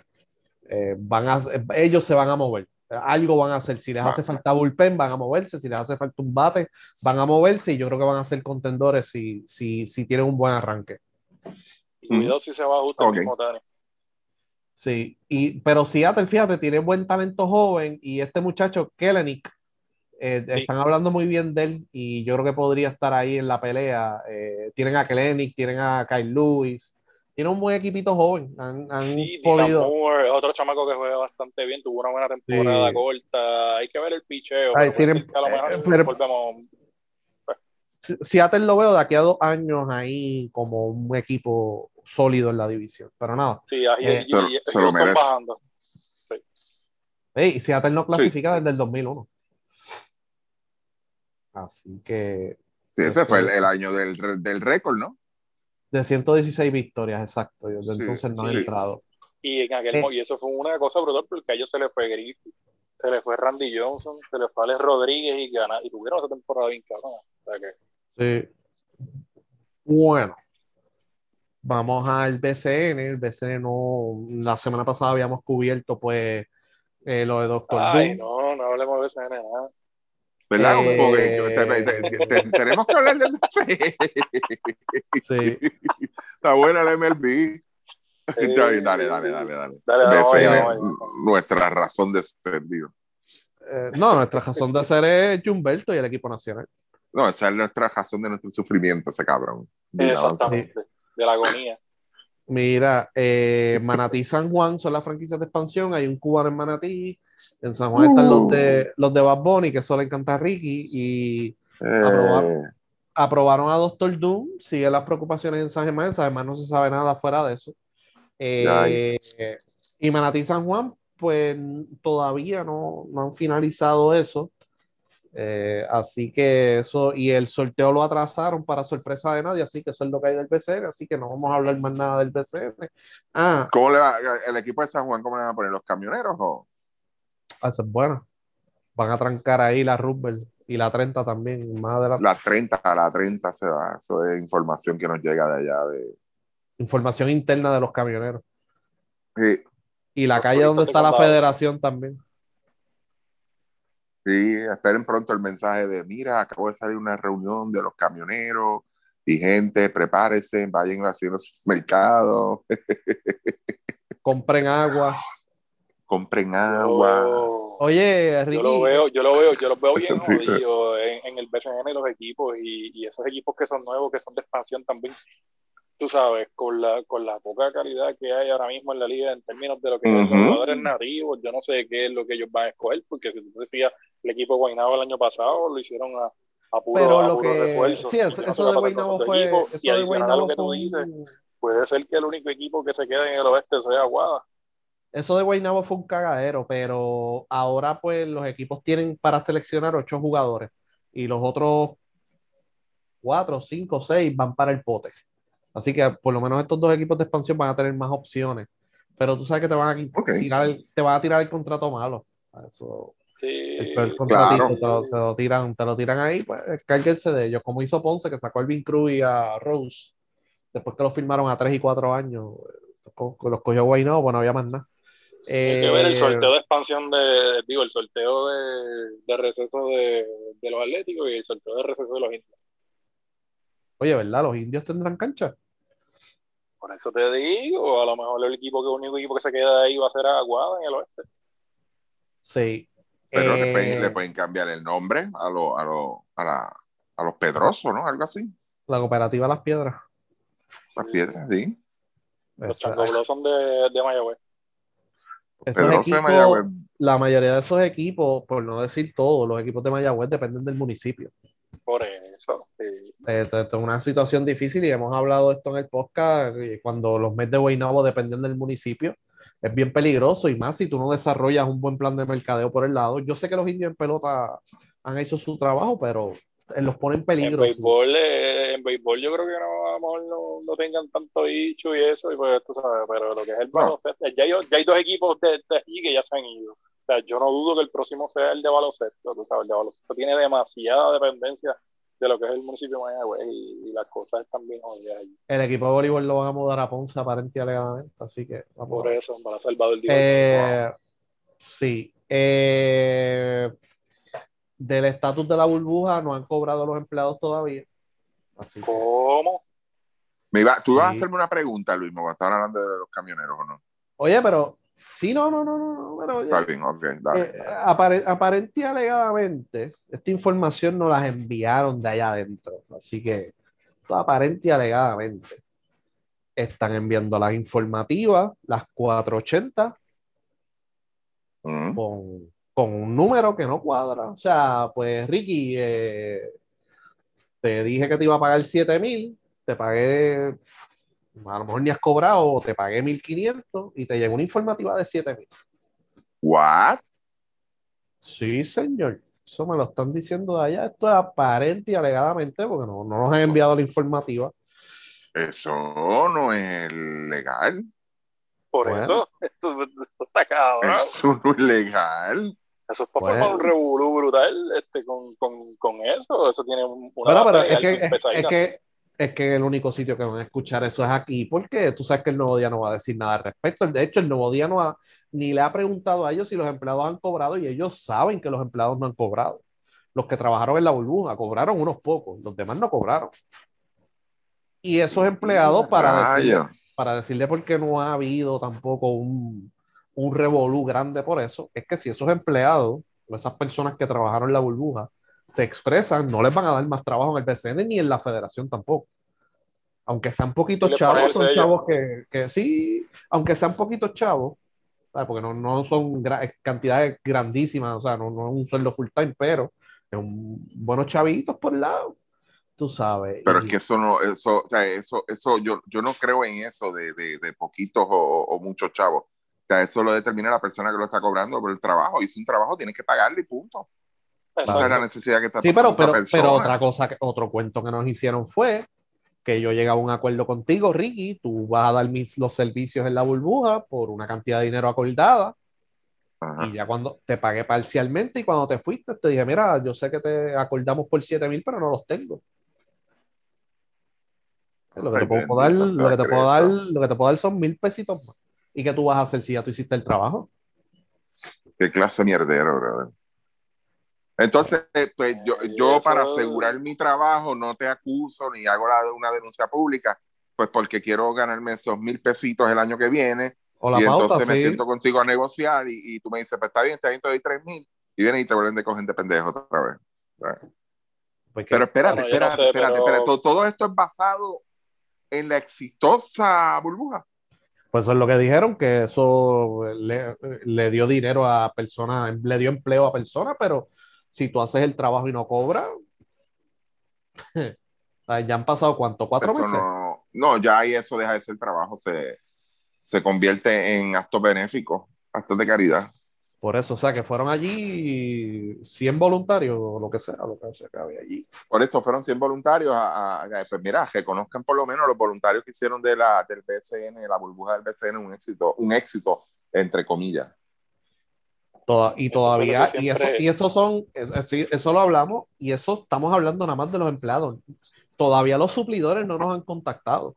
eh, van a, ellos se van a mover. Algo van a hacer. Si les hace falta bullpen, van a moverse. Si les hace falta un bate, van a moverse. Y yo creo que van a ser contendores si, si, si tienen un buen arranque. Y cuidado si se va a ajustar Ok. el mismo Tani. Sí, y, pero Seattle, fíjate, tiene buen talento joven y este muchacho, Kellenic, eh, Sí. están hablando muy bien de él y yo creo que podría estar ahí en la pelea. Eh, tienen a Kellenic, tienen a Kyle Lewis, tienen un buen equipito joven. Han, han Sí, podido. Moore, otro chamaco que juega bastante bien, tuvo una buena temporada Sí. corta. Hay que ver el picheo. Ay, tienen- a lo mejor eh, pero- volvemos. Seattle lo veo de aquí a dos años ahí como un equipo sólido en la división. Pero nada, Sí, ahí Eh, se lo- y- se ellos lo están merece. bajando. Sí. hey, Seattle no clasifica sí. desde el 2001. Así que Sí, ese fue el, el año del, del récord, ¿no? de 116 victorias, exacto. y desde Sí, entonces no ha sí. entrado. Y en aquel Eh. y eso fue una cosa brutal porque a ellos se les fue Griffith, se les fue Randy Johnson, se les fue Alex Rodríguez y gana, y tuvieron esa temporada bien cabrona. O sea que Sí. Bueno, vamos al BCN. El BCN no, la semana pasada habíamos cubierto pues eh, lo de Doctor Ay, Doom. no, no hablemos de eso nada. ¿Verdad? Eh, Porque yo- te- te- te- tenemos que hablar del BCN. Sí. Está buena la MLB. Eh, dale, dale, dale, dale, dale. Dale, vamos BCN, vamos nuestra razón de ser, digo. Eh, no, nuestra razón de ser es Humberto y el equipo nacional. No, esa es nuestra razón de nuestro sufrimiento, ese cabrón. Bien, avanza. De la agonía. Mira, eh, Manatí San Juan son las franquicias de expansión. Hay un cubano en Manatí. En San Juan están los de los de Bad Bunny, que eso le encanta a Ricky. Y Eh, aprobaron a Doctor Doom, sigue las preocupaciones en San Germán, en San Germán no se sabe nada fuera de eso. Eh, y Manatí San Juan, pues todavía no, no han finalizado eso. Eh, así que eso, y el sorteo lo atrasaron para sorpresa de nadie, así que eso es lo que hay del BCN, así que no vamos a hablar más nada del BCN. Ah, ¿Cómo le va el equipo de San Juan? ¿Cómo le van a poner los camioneros? O? eso es bueno. Van a trancar ahí la Rubel y la 30 también, más adelante. La 30, la 30 se da. Eso es información que nos llega de allá. De, Información interna de los camioneros. sí, Y la Los calle donde está la federación también. Sí, esperen pronto el mensaje de: mira, acabo de salir una reunión de los camioneros y gente, prepárense, vayan a los mercados, Compren agua. compren agua. Oye, Ricky, yo lo veo, yo lo veo, yo los veo bien Sí. jodidos en, en el BCN y los equipos y, y esos equipos que son nuevos, que son de expansión también. Tú sabes, con la, con la poca calidad que hay ahora mismo en la liga en términos de lo que son Ujú. los jugadores nativos, yo no sé qué es lo que ellos van a escoger, porque si tú te fijas, el equipo de Guaynabo el año pasado lo hicieron a, a puro, pero a lo puro que. refuerzo. Sí, eso, eso de esos fue. equipos, y Eso de adicional a Guaynabo lo que tú fue. dices, un- puede ser que el único equipo que se quede en el oeste sea Aguada. Eso de Guaynabo fue un cagadero, pero ahora pues los equipos tienen para seleccionar ocho jugadores y los otros cuatro, cinco, seis van para el pote. Así que por lo menos estos dos equipos de expansión van a tener más opciones. Pero tú sabes que te van a tirar el, te van a tirar el contrato malo. Eso, Sí, el peor contratito claro. te, lo, te lo tiran, te lo tiran ahí, pues cárguense de ellos, como hizo Ponce, que sacó a Alvin Cruz y a Rose, después que los firmaron a 3 y 4 años, los cogió Guaynabo, pues no había más nada. Hay que ver el Eh, sorteo de expansión de, digo, el sorteo de, de receso de, de los Atléticos y el sorteo de receso de los Indios. Oye, ¿verdad? Los indios tendrán cancha. Por eso te digo, a lo mejor el equipo que el único equipo que se queda ahí va a ser Aguada en el oeste. Sí. Pero le, Eh, pueden, le pueden cambiar el nombre a, lo, a, lo, a, la, a los Pedrosos, ¿no? Algo así. La cooperativa Las Piedras. Las piedras, sí. Los Blossom de, de Mayagüez. de equipos- Mayagüez. la mayoría de esos equipos, por no decir todos, los equipos de Mayagüez dependen del municipio. Por eso. sí. Eh, Esto esto es una situación difícil y hemos hablado de esto en el podcast. y Cuando los Mets de Guaynabo dependen del municipio, es bien peligroso y más si tú no desarrollas un buen plan de mercadeo por el lado. Yo sé que los indios en pelota han hecho su trabajo, pero los pone en En peligro. sí. béisbol, eh, en béisbol yo creo que no, a lo mejor no, no tengan tanto bicho y eso, y pues tú sabes, pero lo que es el No. baloncesto, ya hay, ya hay dos equipos de, de allí que ya se han ido. O sea, yo no dudo que el próximo sea el de baloncesto, tú sabes, el de baloncesto tiene demasiada dependencia de lo que es el municipio de Mayagüez y, y las cosas están bien jodidas allí. El equipo de voleibol lo van a mudar a Ponce aparentemente y alegadamente, así que vamos a Por ver. eso, para Salvador Díaz. Eh, sí. eh, del estatus de la burbuja no han cobrado los empleados todavía. Así que, ¿Cómo? Me iba, tú ibas a Sí. hacerme una pregunta, Luis, cuando estaban hablando de los camioneros, ¿o no? oye, pero sí, no, no, no, no, no, pero oye, Está bien, ok, dale. eh, apare- aparente y alegadamente, esta información nos las enviaron de allá adentro. Así que, aparente y alegadamente, están enviando las informativas, las 480, Mm. con, con un número que no cuadra. O sea, pues Ricky, eh, te dije que te iba a pagar 7 mil, te pagué, a lo mejor ni has cobrado, o te pagué 1500 y te llegó una informativa de 7 mil. ¿What? Sí, señor. Eso me lo están diciendo de allá. Esto es aparente y alegadamente, porque no, no nos han enviado la informativa. Eso no es legal. Por Bueno. eso, esto está cabrón. Eso no es legal. Eso es para Bueno. formar un revolú brutal este, con, con, con eso. Eso tiene un- una Bueno, pero que, es que, es que el único sitio que van a escuchar eso es aquí, porque tú sabes que el Nuevo Día no va a decir nada al respecto. De hecho, el Nuevo Día no ha, ni le ha preguntado a ellos si los empleados han cobrado y ellos saben que los empleados no han cobrado. Los que trabajaron en la burbuja cobraron unos pocos, los demás no cobraron. Y esos empleados, para decirle, para decirle por qué no ha habido tampoco un, un revolú grande por eso, es que si esos empleados o esas personas que trabajaron en la burbuja se expresan, no les van a dar más trabajo en el BCN ni en la federación tampoco. Aunque sean poquitos chavos, son chavos que, que sí, aunque sean poquitos chavos, ¿sabes? porque no, no son gra- cantidades grandísimas, o sea, no, no es un sueldo full time, pero es un, buenos chavitos por el lado, tú sabes. Pero Y- es que eso no, eso, o sea, eso, eso, yo, yo no creo en eso de, de, de poquitos o, o muchos chavos. O sea, eso lo determina la persona que lo está cobrando por el trabajo. Hizo un trabajo, tienes que pagarle y punto. Esa es la necesidad que está Sí, pero, pero, persona. pero otra cosa, que- otro cuento que nos hicieron fue que yo llegué a un acuerdo contigo, Ricky, tú vas a dar mis, los servicios en la burbuja por una cantidad de dinero acordada Ajá. y ya cuando te pagué parcialmente y cuando te fuiste te dije, mira, yo sé que te acordamos por 7 mil, pero no los tengo. Lo que, te puedo dar, lo, que te puedo dar, lo que te puedo dar son mil pesitos más. ¿Y qué tú vas a hacer si ya tú hiciste el trabajo? Qué clase de mierdero, brother. Entonces, pues yo, yo para asegurar mi trabajo no te acuso ni hago la- una denuncia pública, pues porque quiero ganarme esos mil pesitos el año que viene O la y pauta, entonces me sí. siento contigo a negociar y, y tú me dices, pues está bien, está bien, te doy tres mil y vienen y te vuelven de coger de pendejo otra vez. Pues que- Pero espérate, Bueno, yo no espérate, sé, espérate, pero- espérate. Todo, todo esto es basado en la exitosa burbuja. Pues eso es lo que dijeron, que eso le, le dio dinero a personas, le dio empleo a personas, pero si tú haces el trabajo y no cobras, ya han pasado cuánto, cuatro Eso meses. no, no, ya ahí eso deja de ser trabajo, se, se convierte en actos benéficos, actos de caridad. Por eso, o sea, que fueron allí 100 voluntarios o lo que sea, lo que sea que había allí. Por eso fueron 100 voluntarios. A, a- pues mira, que conozcan por lo menos los voluntarios que hicieron de la, del BCN, la burbuja del BCN, un éxito, un éxito, entre comillas. Toda- y Eso todavía, y eso, y eso son, es- sí, eso lo hablamos, y eso estamos hablando nada más de los empleados. Todavía los suplidores no nos han contactado.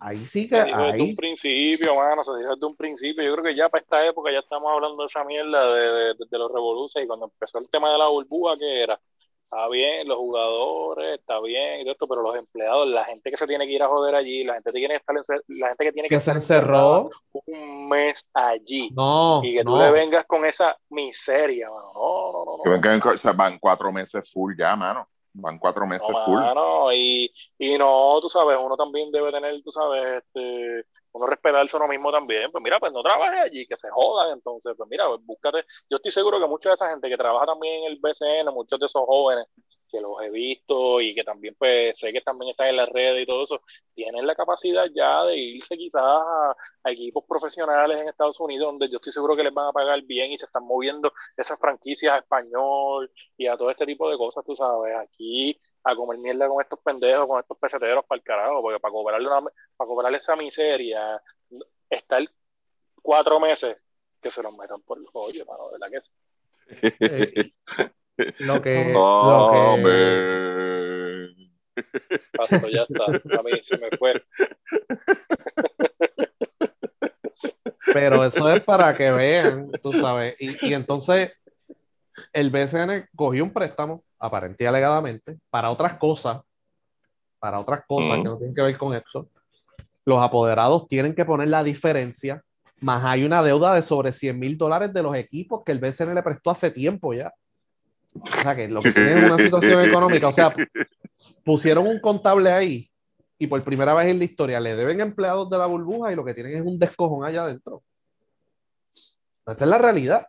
Ahí sí que, Se dijo desde ahí un principio, mano, se dijo desde un principio. Yo creo que ya para esta época ya estamos hablando de esa mierda de, de, de los revoluciones y cuando empezó el tema de la burbuja, que era? Está bien, los jugadores, está bien y todo esto, pero los empleados, la gente que se tiene que ir a joder allí, la gente que tiene que estar la gente que tiene que que se estar encerró. un mes allí No, y que tú no. le vengas con esa miseria, mano. No, no, no, no. Que ven que- o sea, van cuatro meses full ya, mano. Van cuatro meses No, full. mano, y, y no, tú sabes, uno también debe tener, tú sabes, este, uno respetarse uno mismo también. Pues mira, pues no trabajes allí, que se jodan. Entonces, pues mira, pues búscate. Yo estoy seguro que mucha de esa gente que trabaja también en el BCN, muchos de esos jóvenes, que los he visto y que también pues sé que también están en las redes y todo eso, tienen la capacidad ya de irse quizás a, a, equipos profesionales en Estados Unidos donde yo estoy seguro que les van a pagar bien y se están moviendo esas franquicias a español y a todo este tipo de cosas, tú sabes, aquí a comer mierda con estos pendejos, con estos peseteros para el carajo, porque para cobrarle, una, para cobrarle esa miseria, estar cuatro meses que se los metan por los hoyos, mano, ¿verdad que Eh, lo que, Oh, lo que- Paso, ya está, a mí se me fue. pero eso es para que vean, tú sabes. Y, y entonces el BCN cogió un préstamo, aparente y alegadamente, para otras cosas, para otras cosas que no tienen que ver con esto. Los apoderados tienen que poner la diferencia, más hay una deuda de sobre 100 mil dólares de los equipos que el BCN le prestó hace tiempo ya. O sea que lo que tienen es una situación económica, o sea, pusieron un contable ahí y por primera vez en la historia le deben empleados de la burbuja y lo que tienen es un descojón allá adentro. Esa es la realidad.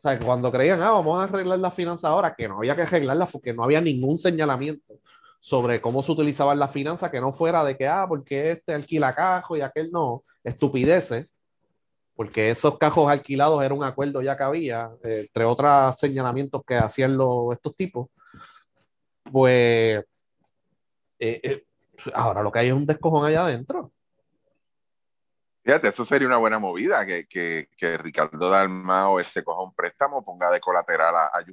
O sea, cuando creían, ah, vamos a arreglar las finanzas ahora, que no había que arreglarlas porque no había ningún señalamiento sobre cómo se utilizaban las finanzas, que no fuera de que, ah, porque este alquila cajos y aquel no, estupideces, porque esos cajos alquilados era un acuerdo ya que había, eh, entre otros señalamientos que hacían los, estos tipos, pues eh, eh, ahora lo que hay es un descojón allá adentro. Fíjate, eso sería una buena movida, que, que, que Ricardo Dalmao este, coja un préstamo, ponga de colateral a, a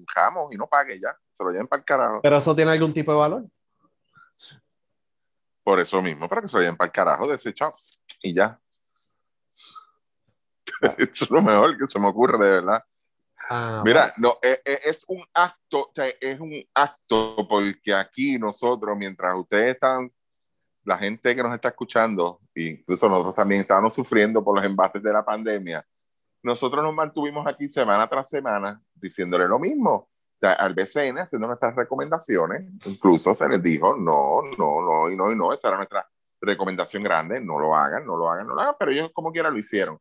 y no pague ya, se lo lleven para el carajo. Pero eso tiene algún tipo de valor. Por eso mismo, para que se lo lleven para el carajo, desechado y ya. Eso es lo mejor que se me ocurre, de verdad. Ah, Mira, no, eh, eh, es un acto, es un acto porque aquí nosotros, mientras ustedes están, la gente que nos está escuchando, incluso nosotros también estábamos sufriendo por los embates de la pandemia, nosotros nos mantuvimos aquí semana tras semana diciéndole lo mismo. O sea, al BCN haciendo nuestras recomendaciones, incluso se les dijo, no, no, no, y no, y no, esa era nuestra recomendación grande, no lo hagan, no lo hagan, no lo hagan, pero ellos como quiera lo hicieron.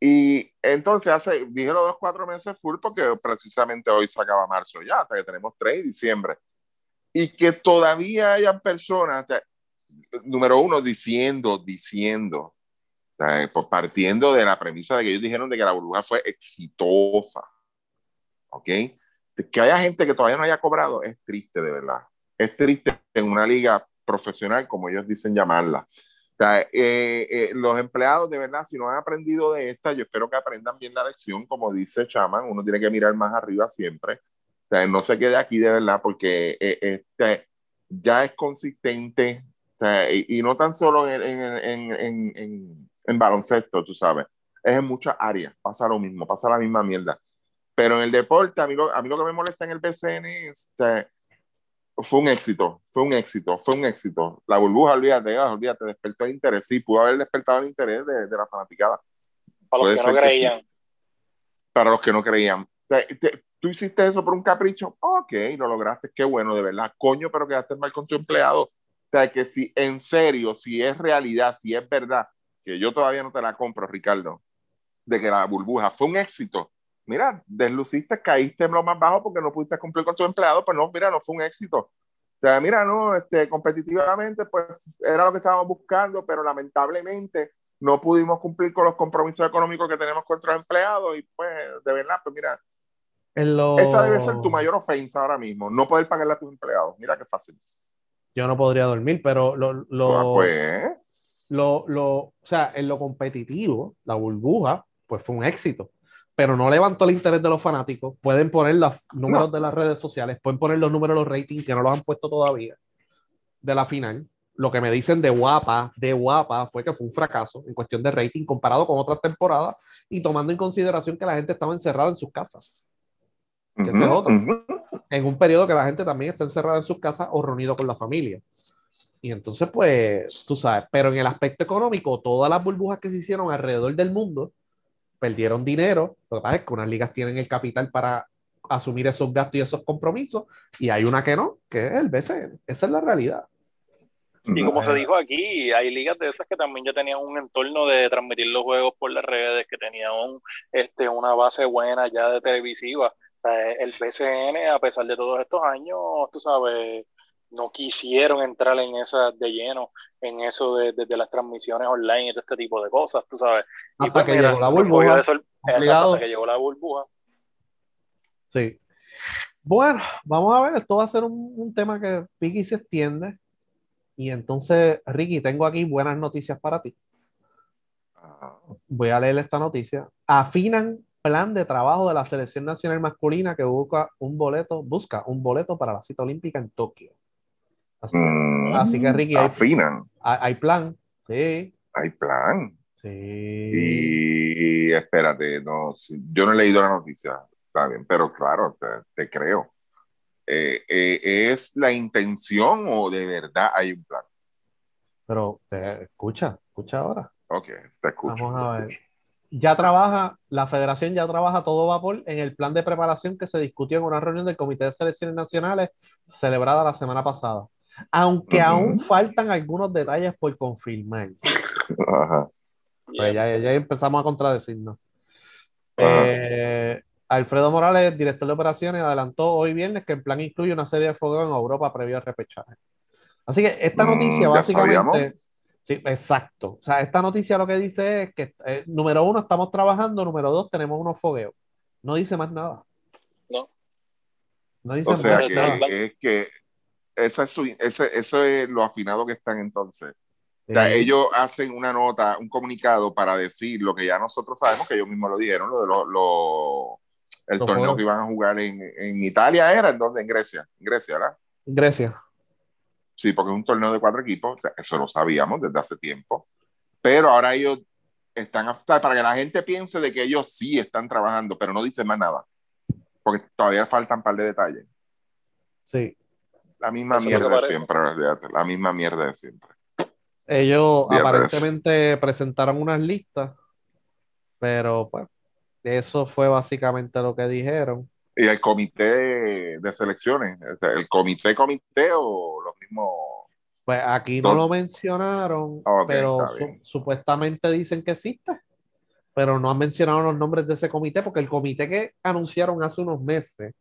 Y entonces hace, dije los dos, cuatro meses full porque precisamente hoy se acaba marzo ya, hasta que tenemos 3 de diciembre. Y que todavía hayan personas, o sea, número uno, diciendo, diciendo, sea, pues partiendo de la premisa de que ellos dijeron de que la burbuja fue exitosa. ¿Ok? Que haya gente que todavía no haya cobrado es triste, de verdad. Es triste en una liga profesional, como ellos dicen llamarla. O sea, eh, eh, los empleados, de verdad, si no han aprendido de esta, yo espero que aprendan bien la lección, como dice Chaman, uno tiene que mirar más arriba siempre. O sea, no se quede aquí de verdad, porque eh, este, ya es consistente, o sea, y, y, no tan solo en, en, en, en, en baloncesto, tú sabes, es en muchas áreas, pasa lo mismo, pasa la misma mierda. Pero en el deporte, a mí lo, a mí lo que me molesta en el BCN es, sea, fue un éxito, fue un éxito, fue un éxito. La burbuja, olvídate, olvídate, despertó el interés. Sí, pudo haber despertado el interés de, de la fanaticada. Para los que no creían. sí. Para los que no creían. Te, te, Tú hiciste eso por un capricho. Ok, lo lograste, qué bueno, de verdad. Coño, pero quedaste mal con tu empleado. Sea, que si en serio, si es realidad, si es verdad, que yo todavía no te la compro, Ricardo, de que la burbuja fue un éxito, mira, desluciste, caíste en lo más bajo porque no pudiste cumplir con tu empleado, pues no, mira, no fue un éxito. O sea, mira, no, este, competitivamente, pues era lo que estábamos buscando, pero lamentablemente no pudimos cumplir con los compromisos económicos que tenemos con nuestros empleados y pues, de verdad, pues mira, lo... esa debe ser tu mayor ofensa ahora mismo, no poder pagarle a tus empleados. Mira qué fácil. Yo no podría dormir, pero lo, lo, Ah, pues, lo, lo, o sea, en lo competitivo, la burbuja, pues fue un éxito pero no levantó el interés de los fanáticos. Pueden poner los números no. de las redes sociales, pueden poner los números de los ratings que no los han puesto todavía de la final. Lo que me dicen de guapa, de guapa, fue que fue un fracaso en cuestión de rating comparado con otras temporadas y tomando en consideración que la gente estaba encerrada en sus casas. Que uh -huh, ese es otro. Uh -huh. En un periodo que la gente también está encerrada en sus casas o reunido con la familia. Y entonces, pues, tú sabes, pero en el aspecto económico, todas las burbujas que se hicieron alrededor del mundo, perdieron dinero. Lo que pasa es que unas ligas tienen el capital para asumir esos gastos y esos compromisos, y hay una que no, que es el BCN. Esa es la realidad. Y como se dijo aquí, hay ligas de esas que también ya tenían un entorno de transmitir los juegos por las redes, que tenían un, este, una base buena ya de televisiva. El BCN, a pesar de todos estos años, tú sabes, no quisieron entrar en esa de lleno, en eso de, de- de las transmisiones online y todo este tipo de cosas, tú sabes. Y Hasta pues que mira, llegó la burbuja, obligado. hasta que llegó la burbuja. Sí. Bueno, vamos a ver, esto va a ser un, un tema que Vicky se extiende. Y entonces, Ricky, tengo aquí buenas noticias para ti. Ah, Voy a leer esta noticia. Afinan plan de trabajo de la selección nacional masculina que busca un boleto, busca un boleto para la cita olímpica en Tokio. Así, mm, así que, Ricky, hay, afinan, hay- hay plan. Sí, hay plan. sí. Y espérate, no, yo no he leído la noticia, está bien, pero claro, te, te creo. Eh, eh, ¿Es la intención o de verdad hay un plan? Pero eh, escucha, escucha ahora. Ok, te escucho. Vamos a ver. Ya trabaja, la federación ya trabaja todo vapor en el plan de preparación que se discutió en una reunión del Comité de Selecciones Nacionales celebrada la semana pasada. Aunque Ujú. aún faltan algunos detalles por confirmar. Ajá. Pues ya, ya empezamos a contradecirnos. Eh, Alfredo Morales, director de operaciones, adelantó hoy viernes que el plan incluye una serie de fuegos en Europa previo al repechaje. Así que esta Mm, noticia ya básicamente, sabíamos. Sí, exacto. O sea, esta noticia lo que dice es que, eh, número uno, estamos trabajando, número dos, tenemos unos fogueos. No dice más nada. No. No dice O sea más nada. que es que esa es su- ese, eso es lo afinado que están entonces. O sea, Eh, ellos hacen una nota, un comunicado para decir lo que ya nosotros sabemos, que ellos mismos lo dijeron, lo de lo, lo- el Los torneo juegos. que iban a jugar en, en Italia era, ¿en dónde? En Grecia. En Grecia, ¿verdad? Grecia. Sí, porque es un torneo de cuatro equipos, eso lo sabíamos desde hace tiempo, pero ahora ellos están, para que la gente piense de que ellos sí están trabajando, pero no dicen más nada, porque todavía faltan un par de detalles. Sí. La misma Eso mierda de siempre, la misma mierda de siempre. Ellos Fíjate aparentemente presentaron unas listas, pero pues eso fue básicamente lo que dijeron. Y el comité de, selecciones, el comité, comité o Pues aquí no lo mencionaron, pero su- supuestamente dicen que existe, pero no han mencionado los nombres de ese comité, porque el comité que anunciaron hace unos meses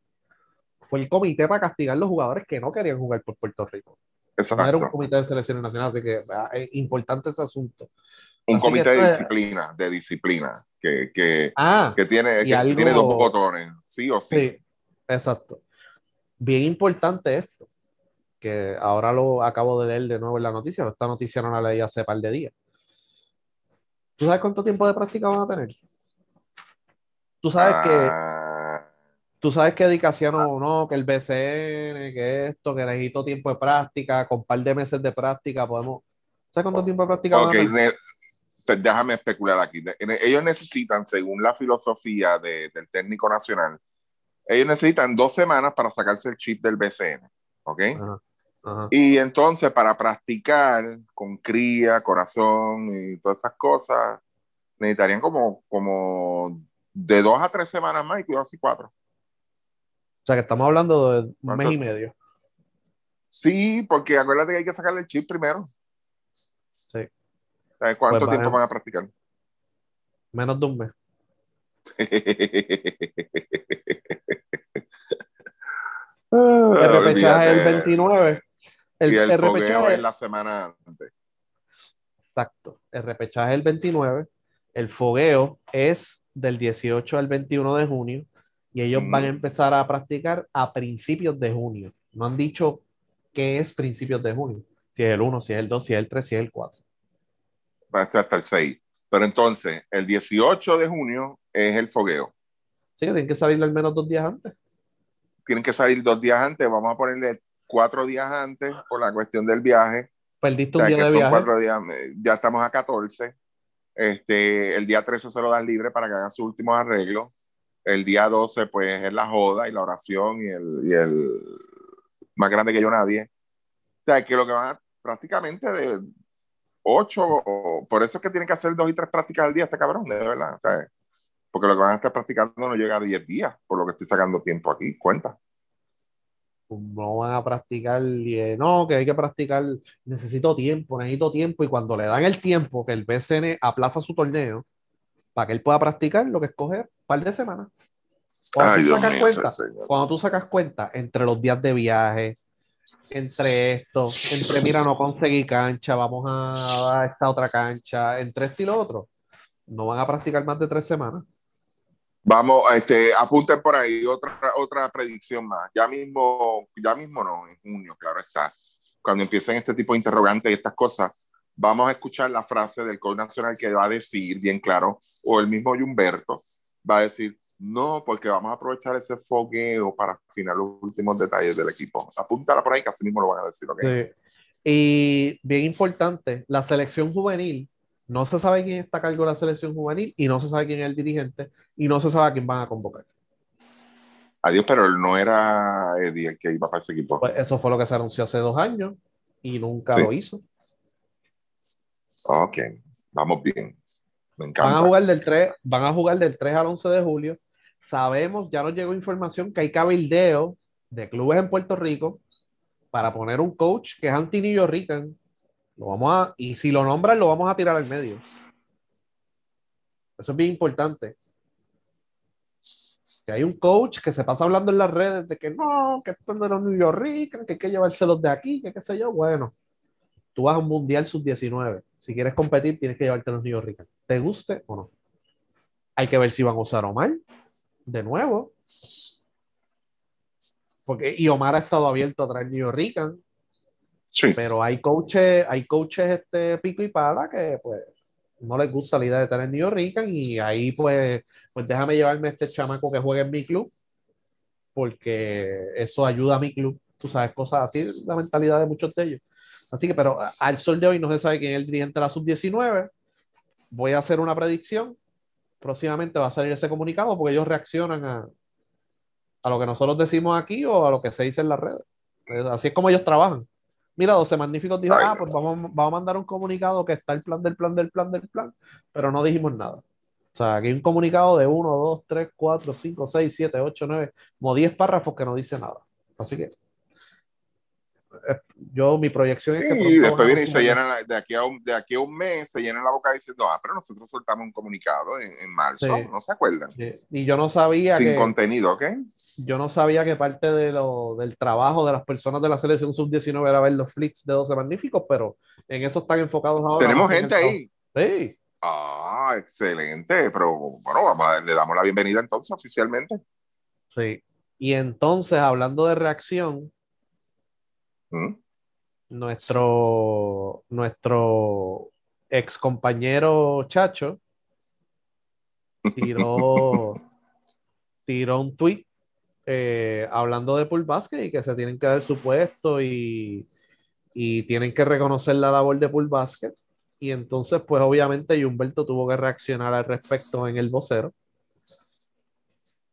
fue el comité para castigar a los jugadores que no querían jugar por Puerto Rico. No era un Exacto. comité de selecciones nacionales, así que ah, es importante ese asunto. Un así comité de disciplina, de disciplina, que, que, Ah, que tiene, Y que algo- tiene dos botones, sí o sí. Sí, exacto. Bien importante esto, que ahora lo acabo de leer de nuevo en la noticia, esta noticia no la leí hace par de días. ¿Tú sabes cuánto tiempo de práctica van a tener? Tú sabes que, Ah, tú sabes que Dicasiano no, que el BCN, que esto, que necesito tiempo de práctica, con par de meses de práctica podemos. ¿Sabes cuánto tiempo de práctica van a tener? ne- te- déjame especular aquí. Ellos necesitan, según la filosofía de- del técnico nacional, ellos necesitan dos semanas para sacarse el chip del BCN. ¿Ok? Ajá, ajá. Y entonces para practicar con cría, corazón y todas esas cosas, necesitarían como, como de dos a tres semanas más y cuidado si cuatro. O sea que estamos hablando de un ¿Cuánto? mes y medio. Sí, porque acuérdate que hay que sacarle el chip primero. Sí. ¿Sabes cuánto Pues tiempo van- a practicar? Menos de un mes. El repechaje el 29. El, y el, el fogueo es la semana antes. Exacto. El repechaje es el 29. El fogueo es del 18 al 21 de junio. Y ellos Mm. van a empezar a practicar a principios de junio. No han dicho qué es principios de junio. Si es el 1, si es el 2, si es el 3, si es el 4. Va a ser hasta el 6. Pero entonces, el 18 de junio es el fogueo. Sí, que tienen que salir al menos dos días antes. Tienen que salir dos días antes. Vamos a ponerle cuatro días antes por la cuestión del viaje. Perdiste O un sea, día de son viaje. cuatro días, eh, ya estamos a 14. Este, el día 13 se lo dan libre para que hagan sus últimos arreglos. El día 12, pues, es la joda y la oración y el, y el más grande que yo nadie. O sea, que lo que van a prácticamente de 8, o, por eso es que tienen que hacer dos y tres prácticas al día este cabrón, de verdad. O sea, porque lo que van a estar practicando no llega a 10 días, por lo que estoy sacando tiempo aquí, cuenta. No van a practicar, y, eh, no, que hay que practicar, necesito tiempo, necesito tiempo, y cuando le dan el tiempo que el BCN aplaza su torneo, para que él pueda practicar, lo que escoge un par de semanas. Cuando, Ay, tú sacas mío, cuenta, cuando tú sacas cuenta entre los días de viaje, entre esto, entre mira, no conseguí cancha, vamos a, a esta otra cancha, entre esto y lo otro, no van a practicar más de tres semanas. Vamos, este, apunten por ahí otra, otra predicción más. Ya mismo, ya mismo no, en junio, claro está. Cuando empiecen este tipo de interrogantes y estas cosas, vamos a escuchar la frase del coach nacional que va a decir, bien claro, o el mismo Humberto, va a decir, no, porque vamos a aprovechar ese fogueo para afinar los últimos detalles del equipo. Apúntala por ahí, que así mismo lo van a decir, ¿ok? Sí. Y bien importante, la selección juvenil, no se sabe quién está a cargo de la selección juvenil y no se sabe quién es el dirigente y no se sabe a quién van a convocar. Adiós, pero no era Eddie el que iba para ese equipo. Pues eso fue lo que se anunció hace dos años y nunca Sí. lo hizo. Ok, vamos bien. Me Van encanta. a jugar del 3, van a jugar del 3 al 11 de julio. Sabemos, ya nos llegó información que hay cabildeo de clubes en Puerto Rico para poner un coach que es anti New Yorkican. Lo vamos a, y si lo nombran, lo vamos a tirar al medio. Eso es bien importante. Que hay un coach que se pasa hablando en las redes de que no, que están de los New Yorkers, que hay que llevárselos de aquí, que qué sé yo. Bueno, tú vas a un mundial sub-19. Si quieres competir, tienes que llevarte a los New Yorkers. ¿Te guste o no? Hay que ver si van a usar Omar de nuevo. Porque, y Omar ha estado abierto a traer New Yorkers, Sí. pero hay coaches, hay coaches este pico y pala que pues no les gusta la idea de tener New Yorkers y ahí pues, pues déjame llevarme a este chamaco que juegue en mi club porque eso ayuda a mi club. Tú sabes, cosas así, la mentalidad de muchos de ellos. Así que, pero al sol de hoy no se sabe quién es el dirigente de la sub-19. Voy a hacer una predicción. Próximamente va a salir ese comunicado porque ellos reaccionan a, a lo que nosotros decimos aquí o a lo que se dice en las redes. Así es como ellos trabajan. Mira, 12 Magníficos dijo, Ay, ah, pues vamos, vamos a mandar un comunicado que está el plan del plan del plan del plan, pero no dijimos nada. O sea, aquí hay un comunicado de 1, 2, 3, 4, 5, 6, 7, 8, 9, como 10 párrafos que no dice nada. Así que yo, mi proyección es que Y después a viene y se llenan la- de aquí a un, de aquí a un mes, se llenan la boca diciendo, ah, pero nosotros soltamos un comunicado en, en marzo, Sí. ¿no se acuerdan? Eh, Y yo no sabía Sin que contenido, ¿ok? yo no sabía que parte de lo, del trabajo de las personas de la selección sub-19 era ver los flits de 12 magníficos, pero en eso están enfocados ahora. Tenemos gente ahí. Sí, Ah, excelente, pero bueno, vamos le damos la bienvenida entonces oficialmente. sí. Y entonces, hablando de reacción, ¿Mm? nuestro, nuestro ex compañero Chacho tiró, tiró un tweet eh, hablando de Pool Basket y que se tienen que dar su puesto y, y tienen que reconocer la labor de Pool Basket. Y entonces, pues obviamente, Humberto tuvo que reaccionar al respecto en el vocero.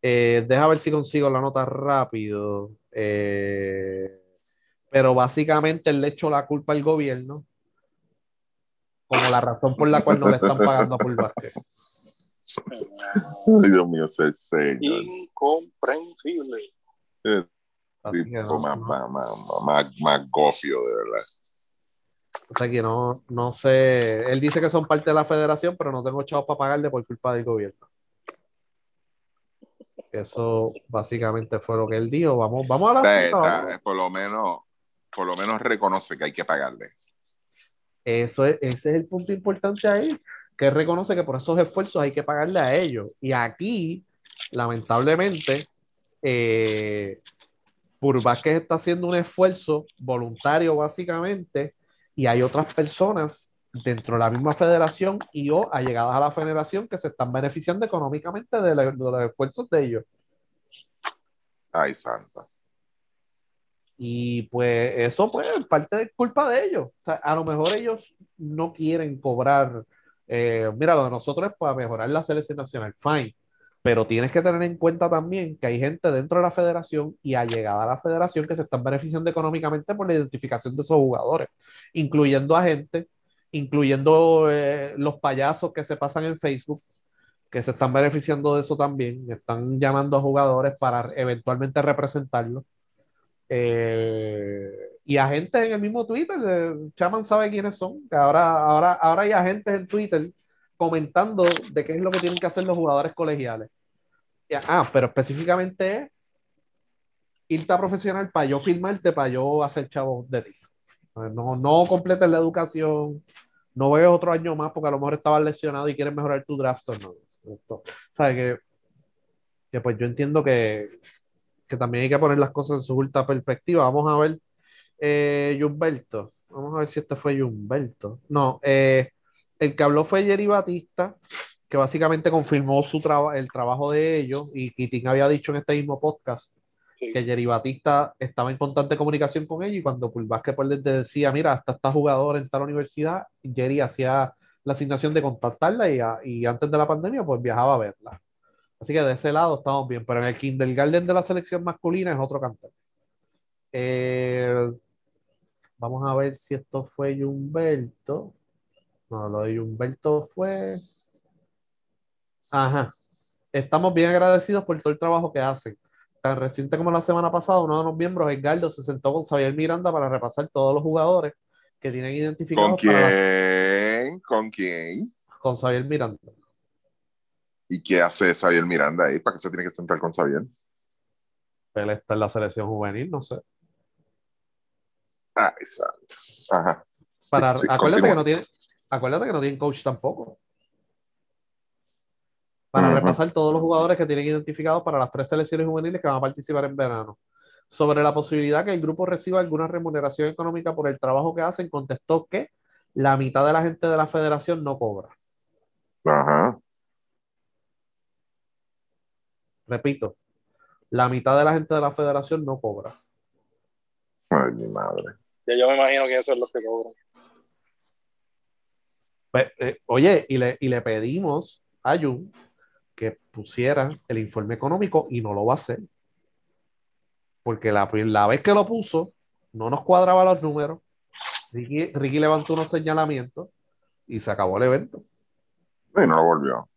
Eh, deja ver si consigo la nota rápido. Eh, pero básicamente él le echó la culpa al gobierno como la razón por la cual no le están pagando a Basket. Ay, Dios mío, ser señor. Incomprensible. Así que Tipo no, más, más, más, más, más gofio, de verdad. O sea que no, no sé. Él dice que son parte de la federación, pero no tengo chavos para pagarle por culpa del gobierno. Eso básicamente fue lo que él dijo. Vamos, vamos a la Está- está- vamos. por lo menos, por lo menos reconoce que hay que pagarle. Eso es, ese es el punto importante ahí, que reconoce que por esos esfuerzos hay que pagarle a ellos. Y aquí, lamentablemente, eh, está haciendo un esfuerzo voluntario básicamente y hay otras personas dentro de la misma federación y o allegadas a la federación que se están beneficiando económicamente de, la- de los esfuerzos de ellos. Ay, santa. Y pues eso pues es parte de culpa de ellos. O sea, a lo mejor ellos no quieren cobrar. eh, mira, lo de nosotros es para mejorar la selección nacional, fine. Pero tienes que tener en cuenta también que hay gente dentro de la federación y allegada a la federación que se están beneficiando económicamente por la identificación de esos jugadores, incluyendo a gente, incluyendo eh, los payasos que se pasan en Facebook, que se están beneficiando de eso también, están llamando a jugadores para eventualmente representarlos. Eh, y agentes en el mismo Twitter, eh, Chaman sabe quiénes son, que ahora, ahora, ahora hay agentes en Twitter comentando de qué es lo que tienen que hacer los jugadores colegiales. Ah, pero específicamente es irte a profesional para yo firmarte, para yo hacer chavo de ti. No, no completes la educación, no veas otro año más porque a lo mejor estabas lesionado y quieres mejorar tu draft. o No, Esto- ¿sabes? Que, que pues yo entiendo que, que también hay que poner las cosas en su justa perspectiva. Vamos a ver, eh, Humberto. Vamos a ver si este fue Humberto. No, eh, el que habló fue Jerry Batista, que básicamente confirmó su traba- el trabajo de ellos y Keating había dicho en este mismo podcast Sí. que Jerry Batista estaba en constante comunicación con ellos y cuando Pool Basketball les decía, mira, hasta esta jugador en tal universidad, Jerry hacía la asignación de contactarla y, a- y antes de la pandemia pues viajaba a verla. Así que de ese lado estamos bien, pero en el kindergarten de la selección masculina es otro cantar. Eh, vamos a ver si esto fue Humberto. No, lo de Humberto fue... Ajá. Estamos bien agradecidos por todo el trabajo que hacen. Tan reciente como la semana pasada, uno de los miembros, Edgardo, se sentó con Xavier Miranda para repasar todos los jugadores que tienen identificados ¿Con para quién? ¿Con quién? con Xavier Miranda. ¿Y qué hace Xavier Miranda ahí? ¿Para qué se tiene que sentar con Xavier? Él está en la selección juvenil, no sé. Ah, exacto. Ajá. Para, Sí, acuérdate, que no tiene, acuérdate que no tienen coach tampoco. Para repasar todos los jugadores que tienen identificados para las tres selecciones juveniles que van a participar en verano. Sobre la posibilidad que el grupo reciba alguna remuneración económica por el trabajo que hacen, contestó que la mitad de la gente de la federación no cobra. Ajá. Repito, la mitad de la gente de la federación no cobra. Ay, mi madre. Ya yo me imagino que eso es lo que cobran. Pues, eh, oye, y le, y le pedimos a Jun que pusiera el informe económico y no lo va a hacer. Porque la, la vez que lo puso, no nos cuadraba los números. Ricky, Ricky levantó unos señalamientos y se acabó el evento. Y no lo volvió.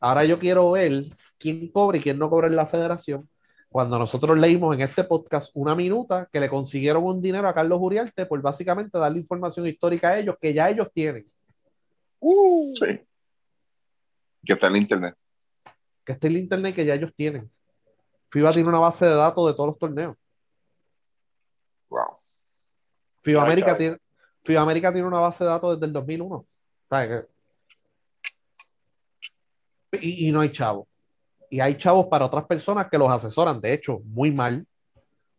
Ahora yo quiero ver quién cobra y quién no cobra en la federación. Cuando nosotros leímos en este podcast una minuta que le consiguieron un dinero a Carlos Uriarte por básicamente darle información histórica a ellos que ya ellos tienen. Sí. Que está en el internet. que está en el internet que ya ellos tienen. FIBA tiene una base de datos de todos los torneos. Wow. FIBA América tiene, FIBA América tiene una base de datos desde el 2001. ¿Sabes qué? Y, no hay chavos. Y hay chavos para otras personas que los asesoran, de hecho, muy mal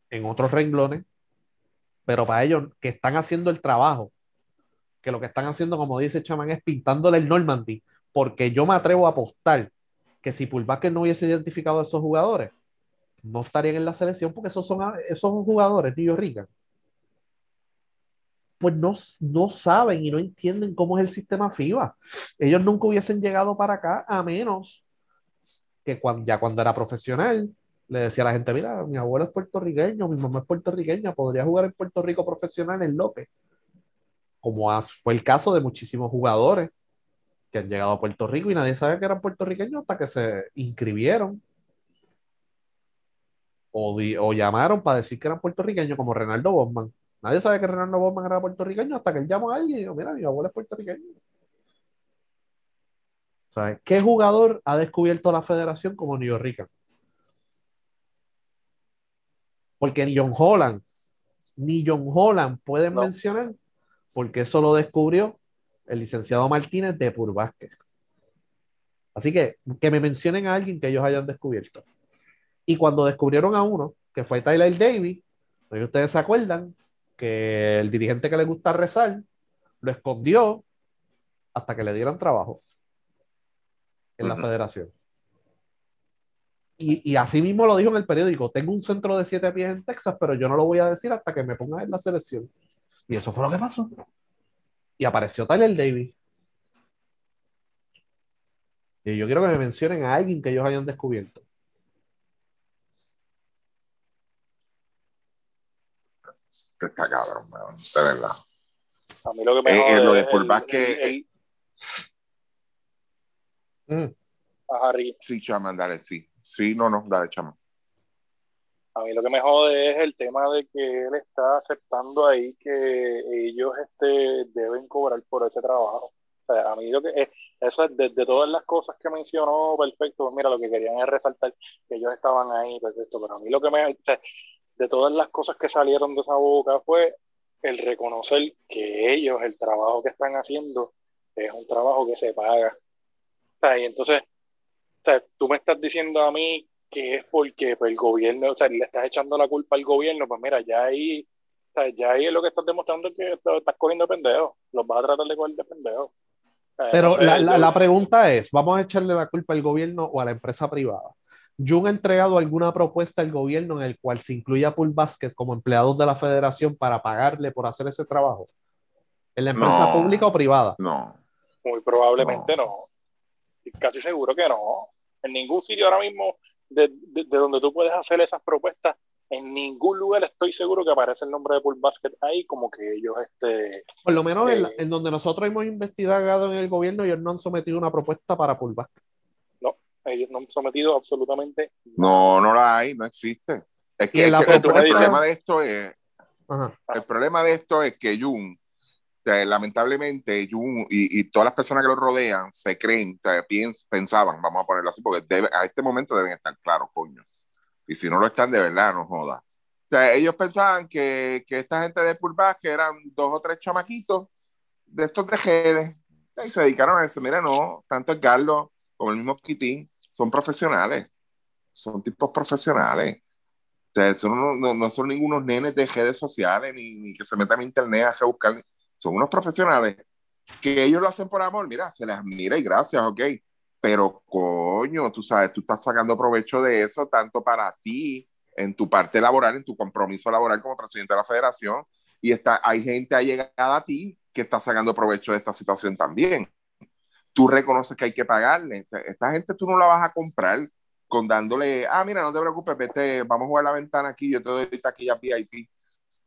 en otros renglones, pero para ellos que están haciendo el trabajo, que lo que están haciendo, como dice Chaman, es pintándole el Normandy, porque yo me atrevo a apostar que si Pulvaque no hubiese identificado a esos jugadores, no estarían en la selección porque esos son, esos jugadores, New Rican. Pues no, no saben y no entienden cómo es el sistema FIBA. Ellos nunca hubiesen llegado para acá a menos que cuando, ya cuando era profesional le decía a la gente, mira, mi abuelo es puertorriqueño, mi mamá es puertorriqueña, podría jugar en Puerto Rico profesional en López. Como fue el caso de muchísimos jugadores que han llegado a Puerto Rico y nadie sabía que eran puertorriqueños hasta que se inscribieron o, di- o llamaron para decir que eran puertorriqueños, como Renaldo Bosman. Nadie sabe que Renaldo Bosman era puertorriqueño hasta que él llamó a alguien y dijo, mira, mi abuelo es puertorriqueño. ¿Sabes? ¿Qué jugador ha descubierto la federación como New Rican? Porque ni John Holland, ni John Holland pueden No. mencionar, porque eso lo descubrió el licenciado Martínez de Purbásquet. Así que que me mencionen a alguien que ellos hayan descubierto. Y cuando descubrieron a uno, que fue Tyler Davis, si ustedes se acuerdan que el dirigente que le gusta rezar lo escondió hasta que le dieran trabajo en la federación. Y, y así mismo lo dijo en el periódico, tengo un centro de siete pies en Texas, pero yo no lo voy a decir hasta que me ponga en la selección. Y eso fue lo que pasó. Y apareció Tyler Davis. Y yo quiero que me mencionen a alguien que ellos hayan descubierto. Está cabrón, man, de verdad. A mí lo que me Eh, jode eh, lo de el- Vázquez, el- el- Mm. Ajá, Ricky. Sí, chaman, dale, sí. Sí, no, no, dale, chaman. A mí lo que me jode es el tema de que él está aceptando ahí que ellos este, deben cobrar por ese trabajo. O sea, a mí lo que es, eso es de, de todas las cosas que mencionó, perfecto, pues mira, lo que querían es resaltar que ellos estaban ahí, perfecto, pero a mí lo que me, o sea, de todas las cosas que salieron de esa boca fue el reconocer que ellos, el trabajo que están haciendo, es un trabajo que se paga. O sea, y entonces, o sea, tú me estás diciendo a mí que es porque pues, el gobierno, o sea, le estás echando la culpa al gobierno, pues mira, ya ahí, o sea, ya ahí es lo que estás demostrando que estás cogiendo pendejos, los vas a tratar de coger de pendejos. Pero no sé, la, la- yo- la pregunta es, ¿vamos a echarle la culpa al gobierno o a la empresa privada? ¿Jun ha entregado alguna propuesta al gobierno en el cual se incluya Pool Basket como empleados de la federación para pagarle por hacer ese trabajo? ¿En la empresa No. pública o privada? No. Muy probablemente no. Casi seguro que no. En ningún sitio ahora mismo de, de- de donde tú puedes hacer esas propuestas, en ningún lugar estoy seguro que aparece el nombre de Pool Basket ahí como que ellos este Por lo menos en, la- Eh. en donde nosotros hemos investigado en el gobierno, ellos no han sometido una propuesta para Pool Basket. Ellos no han sometido absolutamente No, no la hay, no existe. Es que, en la es que el, el problema de esto es, Ajá. el problema de esto es que Jun, lamentablemente, Jun y, y todas las personas que lo rodean se creen, piens- pensaban, vamos a ponerlo así, porque debe- a este momento deben estar claros, coño. Y si no lo están, de verdad, no joda. O sea, ellos pensaban que, que esta gente de Pulbas, que eran dos o tres chamaquitos de estos de Gedes, y se dedicaron a eso. Mira, no, tanto el Carlos como el mismo Quitín son profesionales, son tipos profesionales. O sea, son no, no son ningunos nenes de redes sociales ni, ni que se metan en internet a buscar. Son unos profesionales que ellos lo hacen por amor. Mira, se les admira y gracias, ok. Pero coño, tú sabes, tú estás sacando provecho de eso tanto para ti, en tu parte laboral, en tu compromiso laboral como presidente de la federación. Y está, hay gente allegada a ti que está sacando provecho de esta situación también. Tú reconoces que hay que pagarle. Esta- gente tú no la vas a comprar con dándole, ah, mira, no te preocupes, vete, vamos a jugar la ventana aquí, yo te doy taquilla VIP.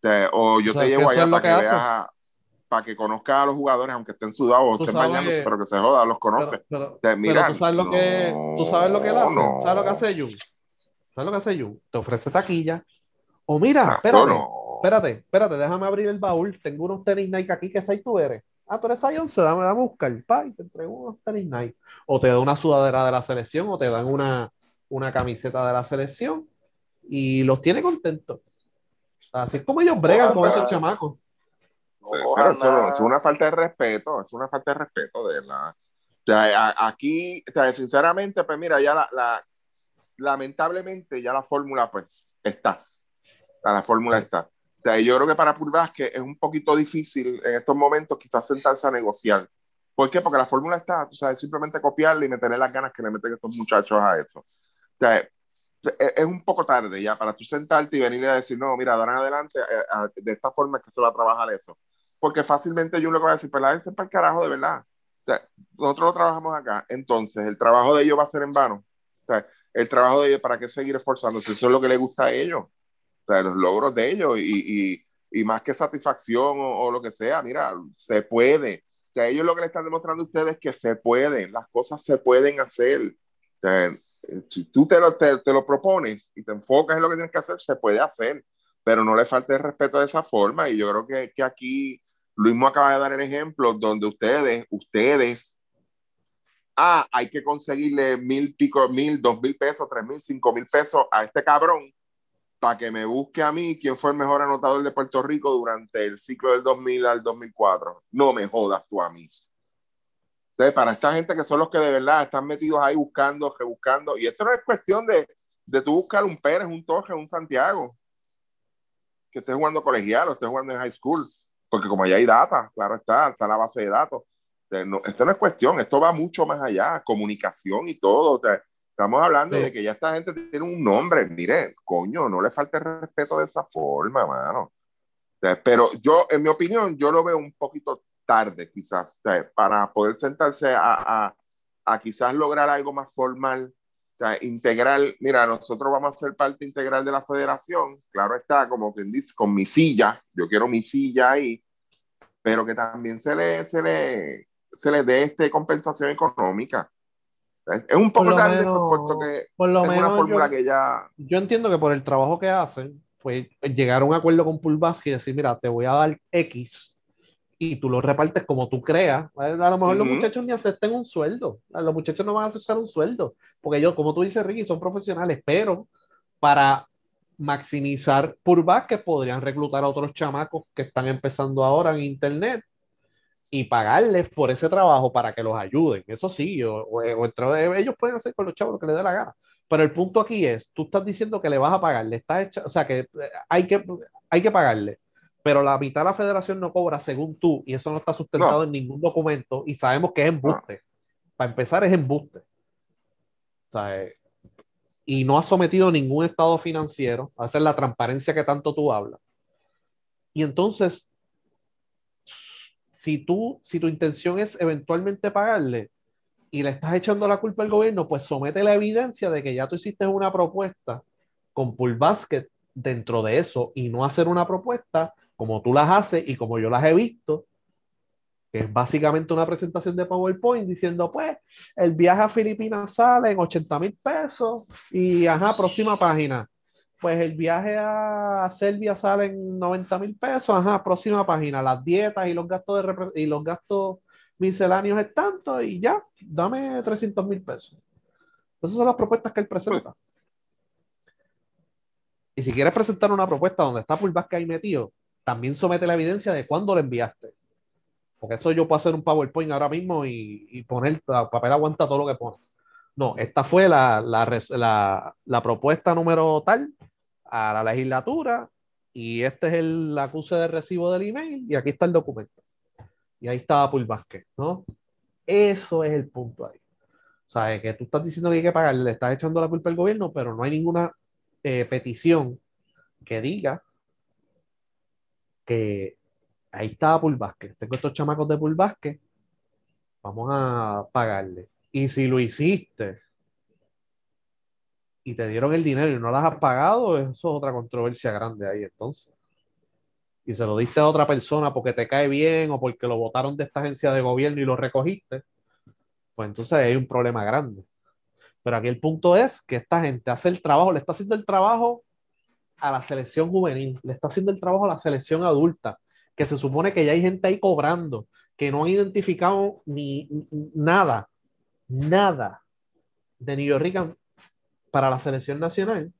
Te- o yo O sea, te que llevo allá para que que veas, para que conozcas a los jugadores, aunque estén sudados o estén bañándose, pero que se joda, los conoce. Pero, pero- Te- mira, pero tú sabes lo que tú sabes lo que él hace, no. ¿sabes lo que hace Jun? ¿Sabes lo que hace Jun? Te ofrece taquilla. O mira, Exacto, espérate, no. espérate, espérate, déjame abrir el baúl. Tengo unos tenis Nike aquí, ¿qué size tú eres? Ah, tú eres 11, dame, dame a buscar. Pa, y te entrego unos tenis Nike. O te da una sudadera de la selección, o te dan una, una camiseta de la selección, y los tiene contentos. Así es como ellos bregan con esos chamacos. no Pero eso es una falta de respeto, es una falta de respeto, de verdad. O sea, a- aquí, o sea, sinceramente, pues mira, ya la, la- lamentablemente ya la fórmula pues está. Sea, la fórmula está. O sea, yo creo que para Pulvas que es un poquito difícil en estos momentos quizás sentarse a negociar. ¿Por qué? Porque la fórmula está, tú sabes, simplemente copiarle y meterle las ganas que le meten estos muchachos a eso. O sea, es, es un poco tarde ya para tú sentarte y venir a decir, no, mira, en adelante, eh, ah, de esta forma es que se va a trabajar eso porque fácilmente yo le voy a decir, pues la para el carajo de verdad. O sea, nosotros lo trabajamos acá, entonces el trabajo de ellos va a ser en vano. O sea, el trabajo de ellos, ¿para qué seguir esforzándose? Eso es lo que les gusta a ellos. Sea, los logros de ellos y, y, y más que satisfacción o, o, lo que sea, mira, se puede. O sea, ellos lo que le están demostrando a ustedes es que se pueden, las cosas se pueden hacer. O sea, si tú te lo, te, te lo propones y te enfocas en lo que tienes que hacer, se puede hacer pero no le falte el respeto de esa forma. Y yo creo que, que aquí Luis me acaba de dar el ejemplo donde ustedes, ustedes, ah, hay que conseguirle mil pico, mil, dos mil pesos, tres mil, cinco mil pesos a este cabrón para que me busque a mí quién fue el mejor anotador de Puerto Rico durante el ciclo del 2000 al 2004. No me jodas tú a mí. Entonces, para esta gente que son los que de verdad están metidos ahí buscando, rebuscando, y esto no es cuestión de, de tú buscar un Pérez, un Torres, un Santiago, que esté jugando colegial o esté jugando en high school, porque como allá hay data, claro está, está la base de datos. Sea, no, esto no es cuestión, esto va mucho más allá, comunicación y todo. O sea, estamos hablando sí. de que ya esta gente tiene un nombre. Mire, coño, no le falte respeto de esa forma, mano. Pero yo, en mi opinión, yo lo veo un poquito tarde, quizás, para poder sentarse a, a, a quizás lograr algo más formal o sea, integral, mira, nosotros vamos a ser parte integral de la federación, claro está, como quien dice, con mi silla, yo quiero mi silla ahí, pero que también se le, se le, se le dé este compensación económica. Es un poco tarde, menos, puesto que por lo es menos una fórmula yo, que ya... Yo entiendo que por el trabajo que hacen, pues llegar a un acuerdo con Pulbasque y decir, mira, te voy a dar X y tú lo repartes como tú creas. A lo mejor los Ujú. muchachos ni acepten un sueldo. Los muchachos no van a aceptar un sueldo, porque ellos, como tú dices, Ricky, son profesionales, pero para maximizar que podrían reclutar a otros chamacos que están empezando ahora en internet y pagarles por ese trabajo para que los ayuden. Eso sí, o, o- entre ellos pueden hacer con los chavos lo que les dé la gana. Pero el punto aquí es, tú estás diciendo que le vas a pagar, le estás echa- o sea, que eh, hay que, hay que pagarle, pero la mitad de la federación no cobra según tú y eso no está sustentado No. en ningún documento y sabemos que es embuste. Para empezar es embuste. O sea, eh, y no ha sometido ningún estado financiero a hacer la transparencia que tanto tú hablas. Y entonces, si tú, si tu intención es eventualmente pagarle y le estás echando la culpa al gobierno, pues somete la evidencia de que ya tú hiciste una propuesta con Pool Basket dentro de eso y no hacer una propuesta como tú las haces y como yo las he visto, que es básicamente una presentación de PowerPoint diciendo, pues, el viaje a Filipinas sale en 80 mil pesos y, ajá, próxima página. Pues el viaje a Serbia sale en 90 mil pesos, ajá, próxima página. Las dietas y los gastos, de y los gastos misceláneos es tanto y ya, dame 300 mil pesos. Esas son las propuestas que él presenta. Y si quieres presentar una propuesta donde está Full ahí metido, también somete la evidencia de cuándo lo enviaste. Porque eso yo puedo hacer un PowerPoint ahora mismo y, y poner, el papel aguanta todo lo que pone. No, esta fue la, la, la- la propuesta número tal a la legislatura y este es el acuse de recibo del email y aquí está el documento. Y ahí estaba Paul Vázquez, ¿no? Eso es el punto ahí. O sea, que tú estás diciendo que hay que pagar, le estás echando la culpa al gobierno, pero no hay ninguna eh, petición que diga que ahí estaba Paul Vázquez. Tengo estos chamacos de Paul Vázquez, vamos a pagarle. Y si lo hiciste y te dieron el dinero y no las has pagado, eso es otra controversia grande ahí entonces. Y se lo diste a otra persona porque te cae bien o porque lo votaron de esta agencia de gobierno y lo recogiste, pues entonces hay un problema grande. Pero aquí el punto es que esta gente hace el trabajo, le está haciendo el trabajo a la selección juvenil, le está haciendo el trabajo a la selección adulta, que se supone que ya hay gente ahí cobrando, que no han identificado ni nada, nada de New York para la selección nacional.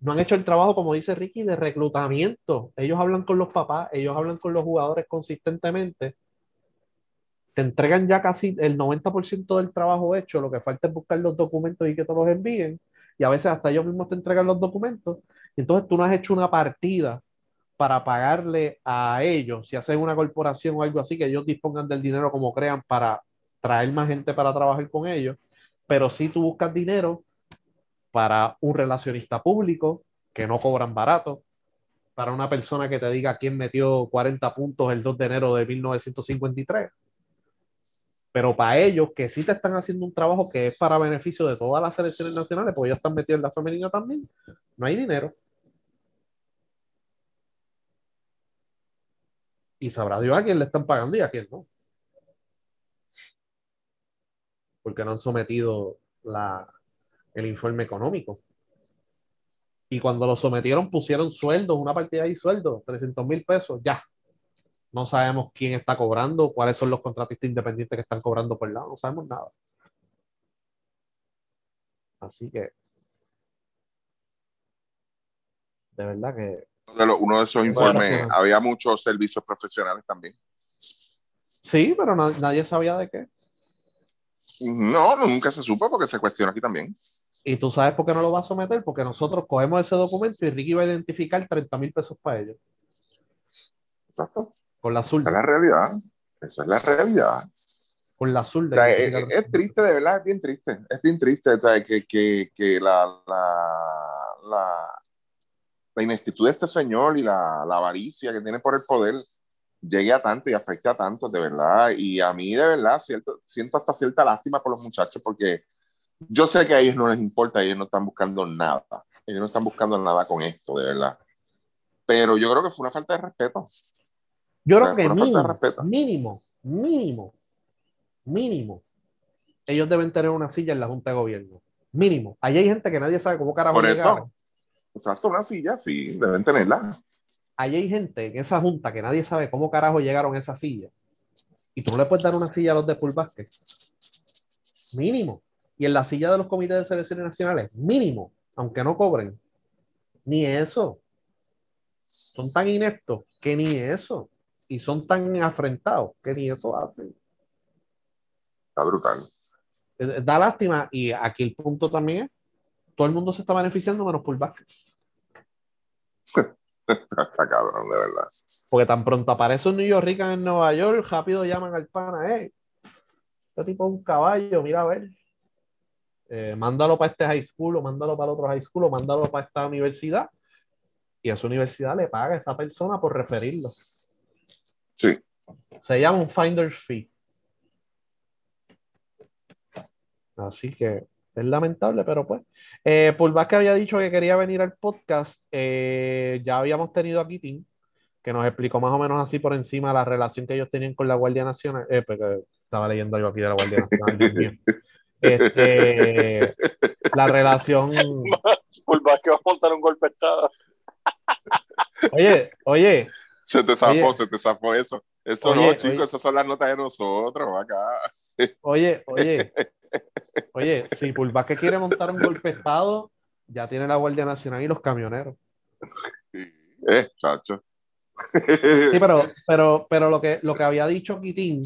No han hecho el trabajo, como dice Ricky, de reclutamiento. Ellos hablan con los papás, ellos hablan con los jugadores consistentemente. Te entregan ya casi el 90% del trabajo hecho. Lo que falta es buscar los documentos y que te los envíen. Y a veces hasta ellos mismos te entregan los documentos. Entonces tú no has hecho una partida para pagarle a ellos, si haces una corporación o algo así, que ellos dispongan del dinero como crean para traer más gente para trabajar con ellos. Pero si tú buscas dinero para un relacionista público, que no cobran barato, para una persona que te diga quién metió 40 puntos el 2 de enero de 1953. Pero para ellos, que sí te están haciendo un trabajo que es para beneficio de todas las selecciones nacionales, porque ellos están metidos en la femenina también, no hay dinero. Y sabrá Dios a quién le están pagando y a quién no. Porque no han sometido la, el informe económico. Y cuando lo sometieron, pusieron sueldos, una partida de sueldos, 300 mil pesos, ya. No sabemos quién está cobrando, cuáles son los contratistas independientes que están cobrando por lado, no sabemos nada. Así que, de verdad que De lo- uno de esos informes, había muchos servicios profesionales también. sí, pero na- nadie sabía de qué. No, nunca se supo porque se cuestiona aquí también. Y tú sabes por qué no lo va a someter, porque nosotros cogemos ese documento y Ricky va a identificar 30 mil pesos para ellos, Exacto. con la azul, Esa es la realidad. Esa es la realidad. con la azul. O sea, es, es- es triste, de verdad, es bien triste. Es bien triste o sea, que, que, que la, la, la, la ineptitud de este señor y la, la avaricia que tiene por el poder llegue a tanto y afecte a tanto, de verdad. Y a mí, de verdad, cierto, siento hasta cierta lástima por los muchachos porque yo sé que a ellos no les importa, ellos no están buscando nada. Ellos no están buscando nada con esto, de verdad. Pero yo creo que fue una falta de respeto. Yo o creo sea, que mínimo, mínimo, mínimo, mínimo, ellos deben tener una silla en la Junta de Gobierno. Mínimo. Allí hay gente que nadie sabe cómo carajo Por eso, exacto, una silla, sí, deben tenerla. Ahí hay gente en esa junta que nadie sabe cómo carajo llegaron a esa silla. Y tú no le puedes dar una silla a los de Basket. Mínimo. Y en la silla de los comités de selecciones nacionales, mínimo, aunque no cobren. Ni eso. Son tan ineptos que ni eso. Y son tan afrentados que ni eso hacen. Está brutal. Da lástima. Y aquí el punto también es, todo el mundo se está beneficiando menos Pool Basket. Está cabrón, de verdad. Porque tan pronto aparece un New York Rican en Nueva York, rápido llaman al pana, hey, este tipo es un caballo, mira a ver. Eh, mándalo para este high school, o mándalo para el otro high school, o mándalo para esta universidad. Y a esa universidad le paga a esa persona por referirlo. Sí. Se llama un finder's fee. Así que es lamentable, pero pues. Eh, Pulvás que había dicho que quería venir al podcast, eh, ya habíamos tenido aquí Tim, que nos explicó más o menos así por encima la relación que ellos tenían con la Guardia Nacional. Eh, porque estaba leyendo yo aquí de la Guardia Nacional. Dios mío. Este, la relación. Full que va a montar un golpe de estado. Oye, oye, Se te zafó, Oye. se te zafó eso. Eso Oye, no, oye. chicos, esas son las notas de nosotros, acá. oye, oye, oye, si Pulvás que quiere montar un golpe de estado, ya tiene la Guardia Nacional y los camioneros. Eh, chacho. Sí, pero, pero, pero lo que, lo que había dicho Quitín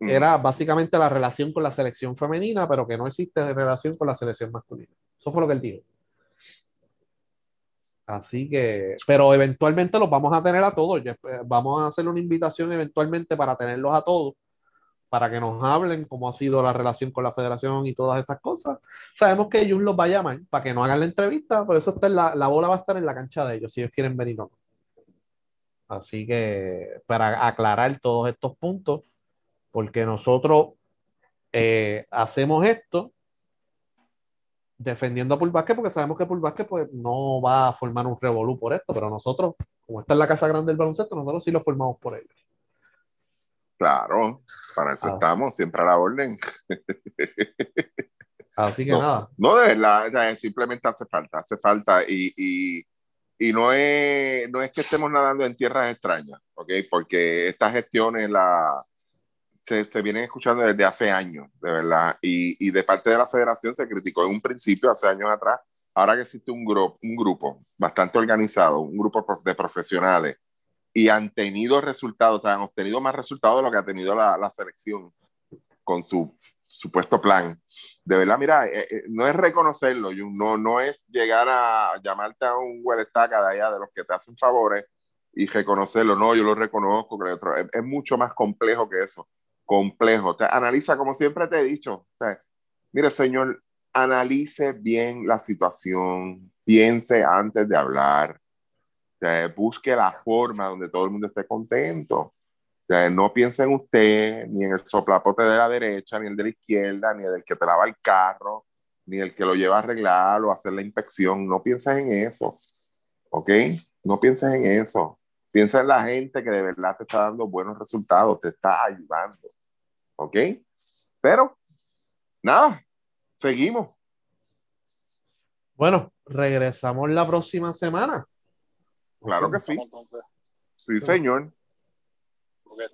era básicamente la relación con la selección femenina, pero que no existe relación con la selección masculina. Eso fue lo que él dijo. Así que, pero eventualmente los vamos a tener a todos. Eh, Vamos a hacer una invitación eventualmente para tenerlos a todos, para que nos hablen cómo ha sido la relación con la federación y todas esas cosas. Sabemos que ellos los va a llamar para que no hagan la entrevista, por eso está en la, la bola va a estar en la cancha de ellos, si ellos quieren venir o no. Así que para aclarar todos estos puntos, porque nosotros eh, hacemos esto defendiendo a Pulvasque porque sabemos que Pulvasque pues, no va a formar un revolú por esto, pero nosotros, como está en la casa grande del baloncesto, nosotros sí lo formamos por ellos. Claro, para eso Ah. estamos, siempre a la orden. Así que No. nada, No, de verdad, simplemente hace falta, hace falta. Y, y, y no, es, no es que estemos nadando en tierras extrañas, ¿ok? Porque estas gestiones la, se, se vienen escuchando desde hace años, de verdad. Y, y de parte de la federación se criticó en un principio, hace años atrás. Ahora que existe un, grupo un grupo bastante organizado, un grupo de profesionales, y han tenido resultados, han obtenido más resultados de lo que ha tenido la, selección con su supuesto plan. De verdad, mira, eh, eh, no es reconocerlo, no, no es llegar a llamarte a un huelestaca de allá, de los que te hacen favores, y reconocerlo. No, yo lo reconozco, que otro. Es, mucho más complejo que eso. Complejo. O analiza, como siempre te he dicho. O mire, señor, analice bien la situación, piense antes de hablar, busque la forma donde todo el mundo esté contento. No piense en usted, ni en el soplapote de la derecha, ni el de la izquierda, ni el que te lava el carro, ni el que lo lleva a arreglar o hacer la inspección. No pienses en eso. ¿Ok? No pienses en eso. Piensa en la gente que de verdad te está dando buenos resultados, te está ayudando. ¿Ok? Pero, nada, seguimos. bueno, regresamos la próxima semana. Claro que sí. Sí, señor. porque